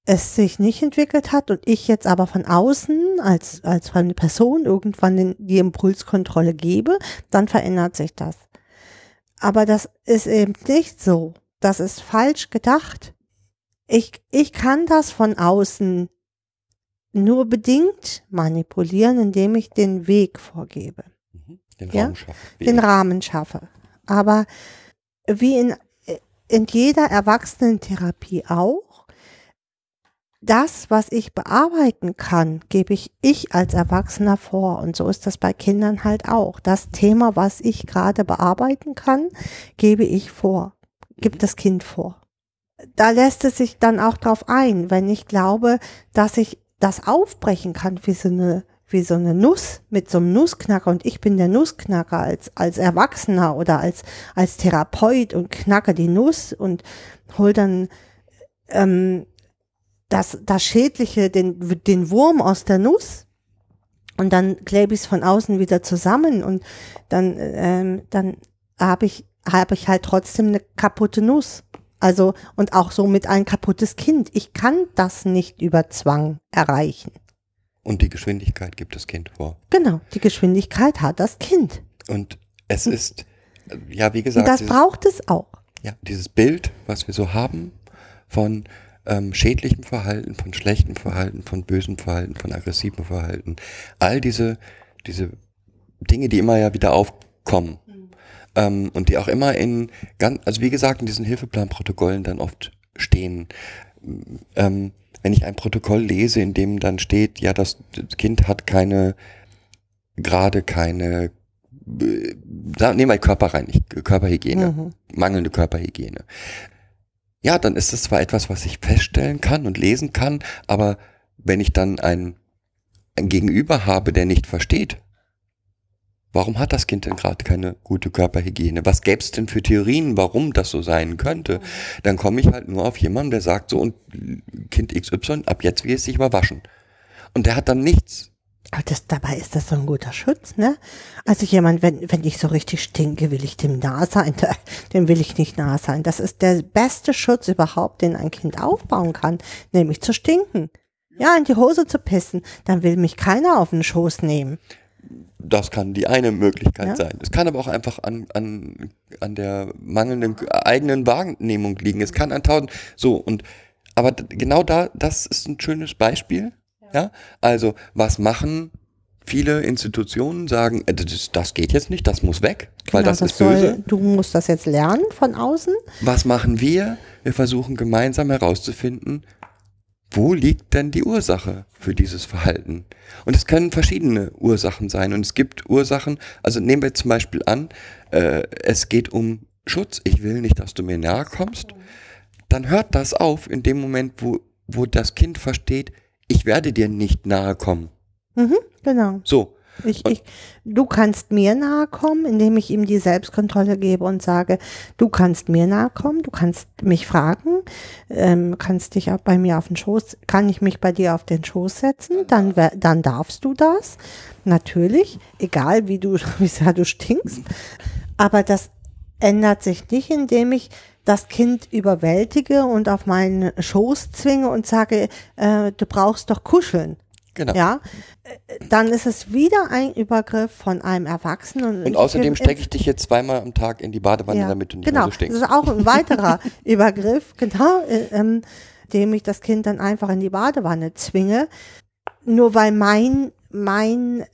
es sich nicht entwickelt hat und ich jetzt aber von außen als, als fremde Person irgendwann den, die Impulskontrolle gebe, dann verändert sich das. Aber das ist eben nicht so. Das ist falsch gedacht. Ich, ich kann das von außen nur bedingt manipulieren, indem ich den Weg vorgebe, Den Ja, Raum schaffen. den Rahmen schaffe. Aber wie in, in jeder Erwachsenentherapie auch, das, was ich bearbeiten kann, gebe ich ich als Erwachsener vor. Und so ist das bei Kindern halt auch. Das Thema, was ich gerade bearbeiten kann, gebe ich vor, gibt das Kind vor. Da lässt es sich dann auch drauf ein, wenn ich glaube, dass ich das aufbrechen kann wie so eine wie so eine Nuss mit so einem Nussknacker und ich bin der Nussknacker als, als Erwachsener oder als, als Therapeut und knacke die Nuss und hol dann ähm, das, das Schädliche, den, den Wurm aus der Nuss und dann klebe ich es von außen wieder zusammen und dann, ähm, dann habe ich, habe ich halt trotzdem eine kaputte Nuss. Also, und auch somit ein kaputtes Kind. Ich kann das nicht über Zwang erreichen. Und die Geschwindigkeit gibt das Kind vor. Genau, die Geschwindigkeit hat das Kind. Und es ist, äh, ja, wie Und gesagt, das dieses- braucht es auch. ja, dieses Bild, was wir so haben von ähm, schädlichem Verhalten, von schlechtem Verhalten, von bösem Verhalten, von aggressivem Verhalten, all diese, diese Dinge, die immer ja wieder aufkommen ähm, und die auch immer in, ganz, also wie gesagt, in diesen Hilfeplanprotokollen dann oft stehen. Ähm, wenn ich ein Protokoll lese, in dem dann steht, ja, das Kind hat keine, gerade keine, äh, nehmen wir Körperreinig, Körperhygiene Mhm. mangelnde Körperhygiene. Ja, dann ist das zwar etwas, was ich feststellen kann und lesen kann, aber wenn ich dann ein, ein Gegenüber habe, der nicht versteht, warum hat das Kind denn gerade keine gute Körperhygiene? Was gäbe es denn für Theorien, warum das so sein könnte? Dann komme ich halt nur auf jemanden, der sagt so, und Kind XY, ab jetzt will es sich waschen. Und der hat dann nichts. Aber das, dabei ist das so ein guter Schutz, ne? Also jemand, wenn, wenn ich so richtig stinke, will ich dem nah sein, <laughs> dem will ich nicht nah sein. Das ist der beste Schutz überhaupt, den ein Kind aufbauen kann, nämlich zu stinken. Ja, in die Hose zu pissen, dann will mich keiner auf den Schoß nehmen. Das kann die eine Möglichkeit Ja. sein. Es kann aber auch einfach an, an, an der mangelnden eigenen Wahrnehmung liegen. Es kann an tausend, so, und, aber genau da, das ist ein schönes Beispiel. Ja. Also, was machen viele Institutionen? Sagen, äh, das, das geht jetzt nicht, das muss weg, weil Genau, das, ist böse. du musst das jetzt lernen von außen. Was machen wir? Wir versuchen gemeinsam herauszufinden, wo liegt denn die Ursache für dieses Verhalten? Und es können verschiedene Ursachen sein. Und es gibt Ursachen, also nehmen wir zum Beispiel an, äh, es geht um Schutz. Ich will nicht, dass du mir nahe kommst. Dann hört das auf in dem Moment, wo, wo das Kind versteht, ich werde dir nicht nahe kommen. Mhm, genau. So. Ich, ich, du kannst mir nahe kommen, indem ich ihm die Selbstkontrolle gebe und sage, du kannst mir nahe kommen, du kannst mich fragen, ähm, kannst dich auch bei mir auf den Schoß, kann ich mich bei dir auf den Schoß setzen, dann, dann darfst du das. Natürlich, egal wie du, <laughs> wie sehr du stinkst. Aber das ändert sich nicht, indem ich das Kind überwältige und auf meinen Schoß zwinge und sage, äh, du brauchst doch kuscheln. Genau. Ja, äh, dann ist es wieder ein Übergriff von einem Erwachsenen. Und außerdem stecke ich dich jetzt zweimal am Tag in die Badewanne, Ja, damit du nicht genau. mehr so stinkst. Das ist auch ein <laughs> weiterer Übergriff, genau, äh, ähm, dem ich das Kind dann einfach in die Badewanne zwinge. Nur weil mein, mein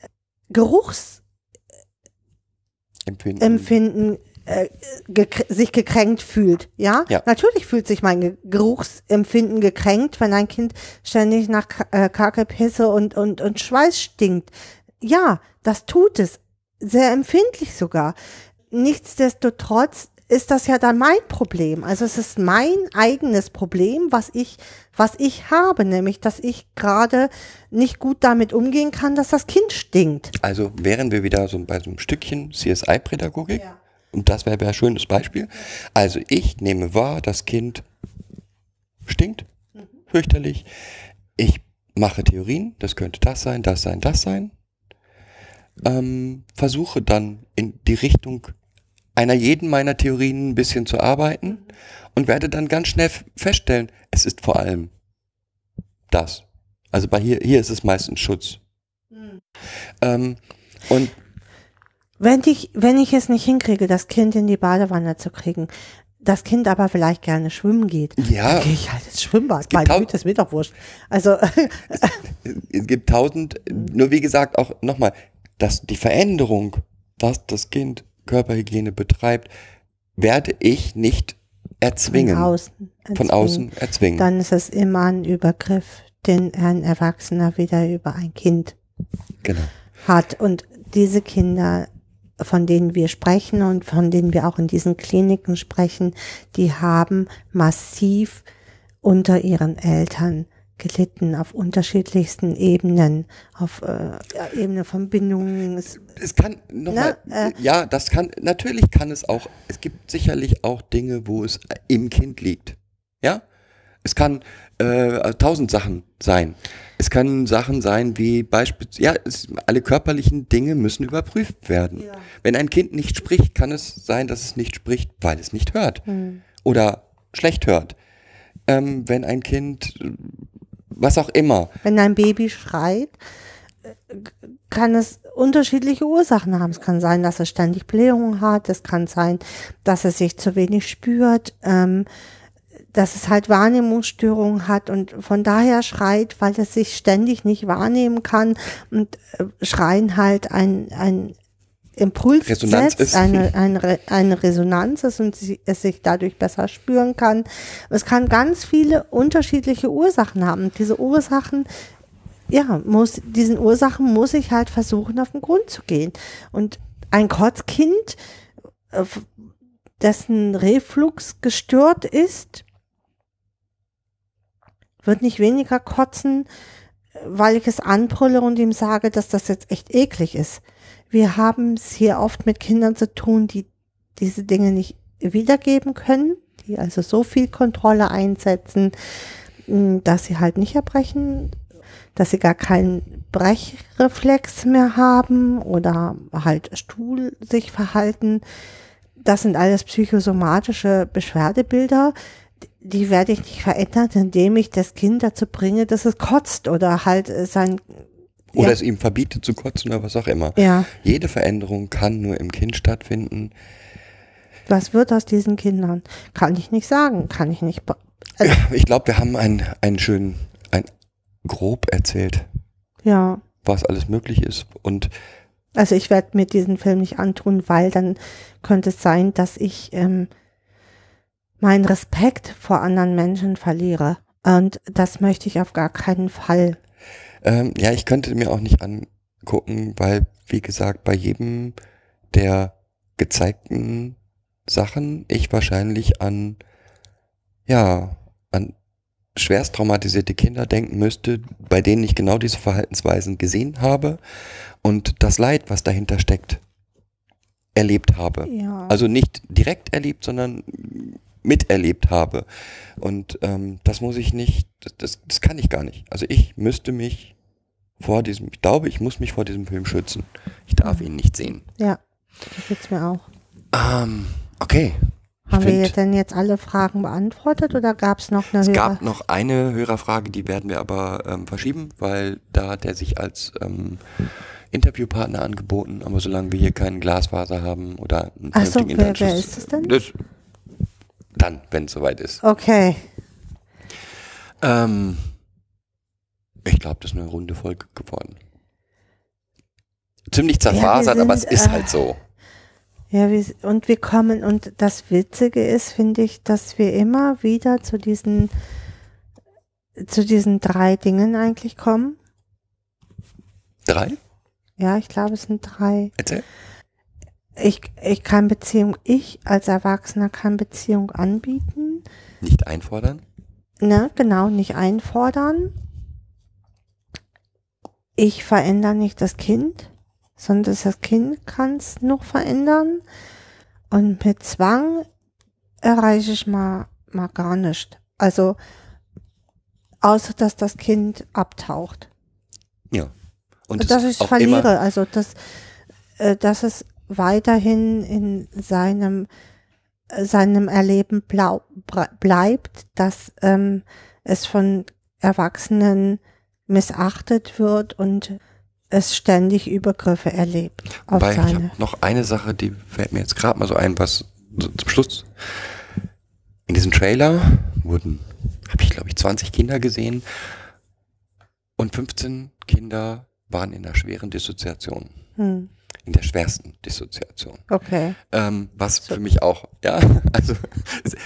Geruchsempfinden Empfinden. Äh, gekr sich gekränkt fühlt. Ja? Ja. natürlich fühlt sich mein Ge Geruchsempfinden gekränkt, wenn ein Kind ständig nach Ka äh, Kacke, Pisse und, und, und Schweiß stinkt. Ja, das tut es. Sehr empfindlich sogar. Nichtsdestotrotz ist das ja dann mein Problem. Also es ist mein eigenes Problem, was ich, was ich habe, nämlich, dass ich gerade nicht gut damit umgehen kann, dass das Kind stinkt. Also wären wir wieder so bei so einem Stückchen CSI-Pädagogik. Und das wäre ein schönes Beispiel. Also ich nehme wahr, das Kind stinkt, fürchterlich. Ich mache Theorien, das könnte das sein, das sein, das sein. Ähm, versuche dann in die Richtung einer jeden meiner Theorien ein bisschen zu arbeiten und werde dann ganz schnell feststellen, es ist vor allem das. Also bei hier, hier ist es meistens Schutz. Ähm, und Wenn ich, wenn ich es nicht hinkriege, das Kind in die Badewanne zu kriegen, das Kind aber vielleicht gerne schwimmen geht, Ja. dann gehe ich halt ins Schwimmbad. Meine Güte, ist mir doch wurscht. Also, es gibt tausend, nur wie gesagt, auch nochmal, dass die Veränderung, dass das Kind Körperhygiene betreibt, werde ich nicht erzwingen. von außen. Von erzwingen. außen erzwingen. Dann ist es immer ein Übergriff, den ein Erwachsener wieder über ein Kind genau. hat. Und diese Kinder, von denen wir sprechen und von denen wir auch in diesen Kliniken sprechen, die haben massiv unter ihren Eltern gelitten auf unterschiedlichsten Ebenen, auf äh, Ebene von Bindungen. Es- Es kann nochmal, Ne, äh, ja, das kann, natürlich kann es auch, es gibt sicherlich auch Dinge, wo es im Kind liegt. Ja? Es kann äh, tausend Sachen sein. Es können Sachen sein wie beispielsweise, ja, es, alle körperlichen Dinge müssen überprüft werden. Wenn ein Kind nicht spricht, kann es sein, dass es nicht spricht, weil es nicht hört oder schlecht hört. Ähm, wenn ein Kind, was auch immer, Wenn ein Baby schreit, kann es unterschiedliche Ursachen haben. Es kann sein, dass es ständig Blähungen hat. Es kann sein, dass es sich zu wenig spürt, ähm, dass es halt Wahrnehmungsstörungen hat und von daher schreit, weil es sich ständig nicht wahrnehmen kann und äh, Schreien halt ein, ein Impuls Resonanz setzt, ist. eine, eine, eine Resonanz ist und sie, es sich dadurch besser spüren kann. Es kann ganz viele unterschiedliche Ursachen haben. Diese Ursachen, ja, muss, diesen Ursachen muss ich halt versuchen, auf den Grund zu gehen. Und ein Kotzkind, äh, dessen Reflux gestört ist, wird nicht weniger kotzen, weil ich es anbrülle und ihm sage, dass das jetzt echt eklig ist. Wir haben es hier oft mit Kindern zu tun, die diese Dinge nicht wiedergeben können, die also so viel Kontrolle einsetzen, mh, dass sie halt nicht erbrechen, dass sie gar keinen Brechreflex mehr haben oder halt Stuhl sich verhalten. Das sind alles psychosomatische Beschwerdebilder. Die werde ich nicht verändern, indem ich das Kind dazu bringe, dass es kotzt oder halt äh, sein, oder Ja. es ihm verbietet zu kotzen oder was auch immer. ja, Jede Veränderung kann nur im Kind stattfinden. was wird aus diesen Kindern? Kann ich nicht sagen, kann ich nicht. Also, <laughs> Ich glaube, wir haben einen, einen schönen, ein grob erzählt, ja, was alles möglich ist. Und also ich werde mir diesen Film nicht antun, weil dann könnte es sein, dass ich ähm, meinen Respekt vor anderen Menschen verliere. Und das möchte ich auf gar keinen Fall. ähm, ja, ich könnte mir auch nicht angucken, weil, wie gesagt, bei jedem der gezeigten Sachen ich wahrscheinlich an, ja, an schwerst traumatisierte Kinder denken müsste, bei denen ich genau diese Verhaltensweisen gesehen habe und das Leid, was dahinter steckt, erlebt habe. Ja. Also nicht direkt erlebt, sondern miterlebt habe. Und ähm, das muss ich nicht, das, das, das kann ich gar nicht. Also ich müsste mich vor diesem, ich glaube, ich muss mich vor diesem Film schützen. Ich darf ihn nicht sehen. ja, so geht's mir auch. Ähm, okay. Haben wir find- jetzt denn jetzt alle Fragen beantwortet oder gab es noch eine Es Hörer? gab noch eine Hörerfrage, die werden wir aber ähm, verschieben, weil da hat er sich als ähm, Interviewpartner angeboten, aber solange wir hier keinen Glasfaser haben oder einen Ach so, wer- wer ist es denn? Das, dann, wenn es soweit ist. Okay. Ähm, ich glaube, das ist eine runde Folge geworden. Ziemlich zerfasert, wir aber es sind, ist äh, halt so. Ja, wir, und wir kommen, und das Witzige ist, finde ich, dass wir immer wieder zu diesen, zu diesen drei Dingen eigentlich kommen. Drei? Ja, ich glaube, es sind drei. Erzähl. Ich, ich kann Beziehung, ich als Erwachsener kann Beziehung anbieten. Nicht einfordern. Ne, genau, nicht einfordern. Ich verändere nicht das Kind, sondern das Kind kann es noch verändern. Und mit Zwang erreiche ich mal, mal gar nicht. Also, außer dass das Kind abtaucht. Ja. Und dass es ich auch verliere, Immer, also dass, äh, dass es weiterhin in seinem, äh, seinem Erleben blau, bleibt, dass ähm, es von Erwachsenen missachtet wird und es ständig Übergriffe erlebt auf ich seine. habe noch eine Sache, die fällt mir jetzt gerade mal so ein, was so zum Schluss. In diesem Trailer wurden, habe ich glaube ich 20 Kinder gesehen und 15 Kinder waren in der schweren Dissoziation, Hm, in der schwersten Dissoziation. okay. Ähm, was So. für mich auch, ja, <laughs> also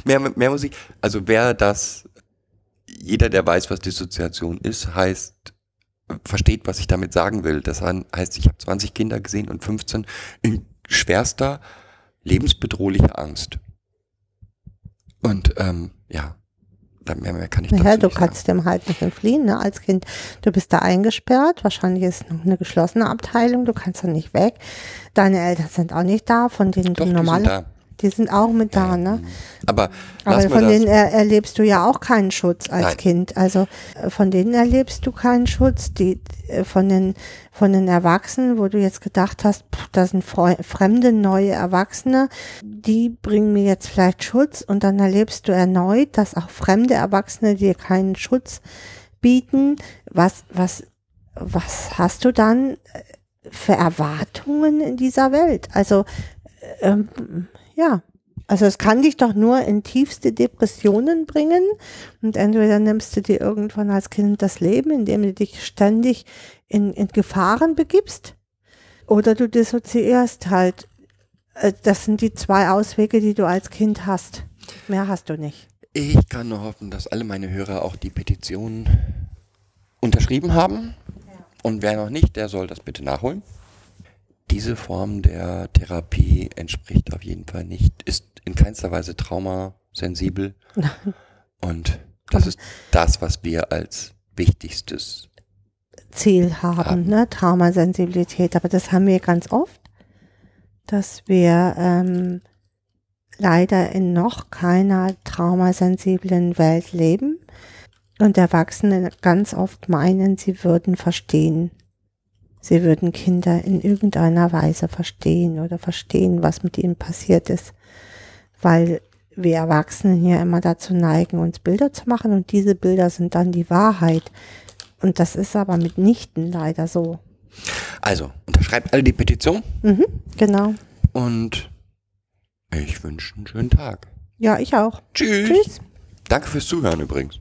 mehr, mehr muss ich, also wer das, jeder, der weiß, was Dissoziation ist, heißt, versteht, was ich damit sagen will. Das heißt, ich habe 20 Kinder gesehen und 15 in schwerster, lebensbedrohlicher Angst. Und ähm, ja, mehr, mehr kann ich Naja, dazu du nicht sagen. kannst dem halt nicht entfliehen, ne? Als Kind. Du bist da eingesperrt, wahrscheinlich ist noch eine geschlossene Abteilung, du kannst da nicht weg. Deine Eltern sind auch nicht da, von denen Doch, du normal. Die sind auch mit da, ne? Aber Aber mal von denen er, erlebst du ja auch keinen Schutz als Nein. Kind. Also äh, von denen erlebst du keinen Schutz. Die äh, von den von den Erwachsenen, wo du jetzt gedacht hast, pff, das sind fremde neue Erwachsene, die bringen mir jetzt vielleicht Schutz und dann erlebst du erneut, dass auch fremde Erwachsene dir keinen Schutz bieten. Was was was hast du dann äh, für Erwartungen in dieser Welt? Also ähm, ja, also es kann dich doch nur in tiefste Depressionen bringen und entweder nimmst du dir irgendwann als Kind das Leben, indem du dich ständig in, in Gefahren begibst oder du dissoziierst halt. Äh, Das sind die zwei Auswege, die du als Kind hast. Mehr hast du nicht. Ich kann nur hoffen, dass alle meine Hörer auch die Petition unterschrieben haben. Und wer noch nicht, der soll das bitte nachholen. Diese Form der Therapie entspricht auf jeden Fall nicht, ist in keinster Weise traumasensibel. <laughs> Und das ist das, was wir als wichtigstes. Ziel haben, Haben. ne? Traumasensibilität. Aber das haben wir ganz oft, dass wir ähm, leider in noch keiner traumasensiblen Welt leben und Erwachsene ganz oft meinen, sie würden verstehen. Sie würden Kinder in irgendeiner Weise verstehen oder verstehen, was mit ihnen passiert ist, weil wir Erwachsenen hier immer dazu neigen, uns Bilder zu machen und diese Bilder sind dann die Wahrheit. Und das ist aber mitnichten leider so. Also, unterschreibt alle die Petition Mhm, genau. und ich wünsche einen schönen Tag. Ja, ich auch. Tschüss. Tschüss. Danke fürs Zuhören übrigens.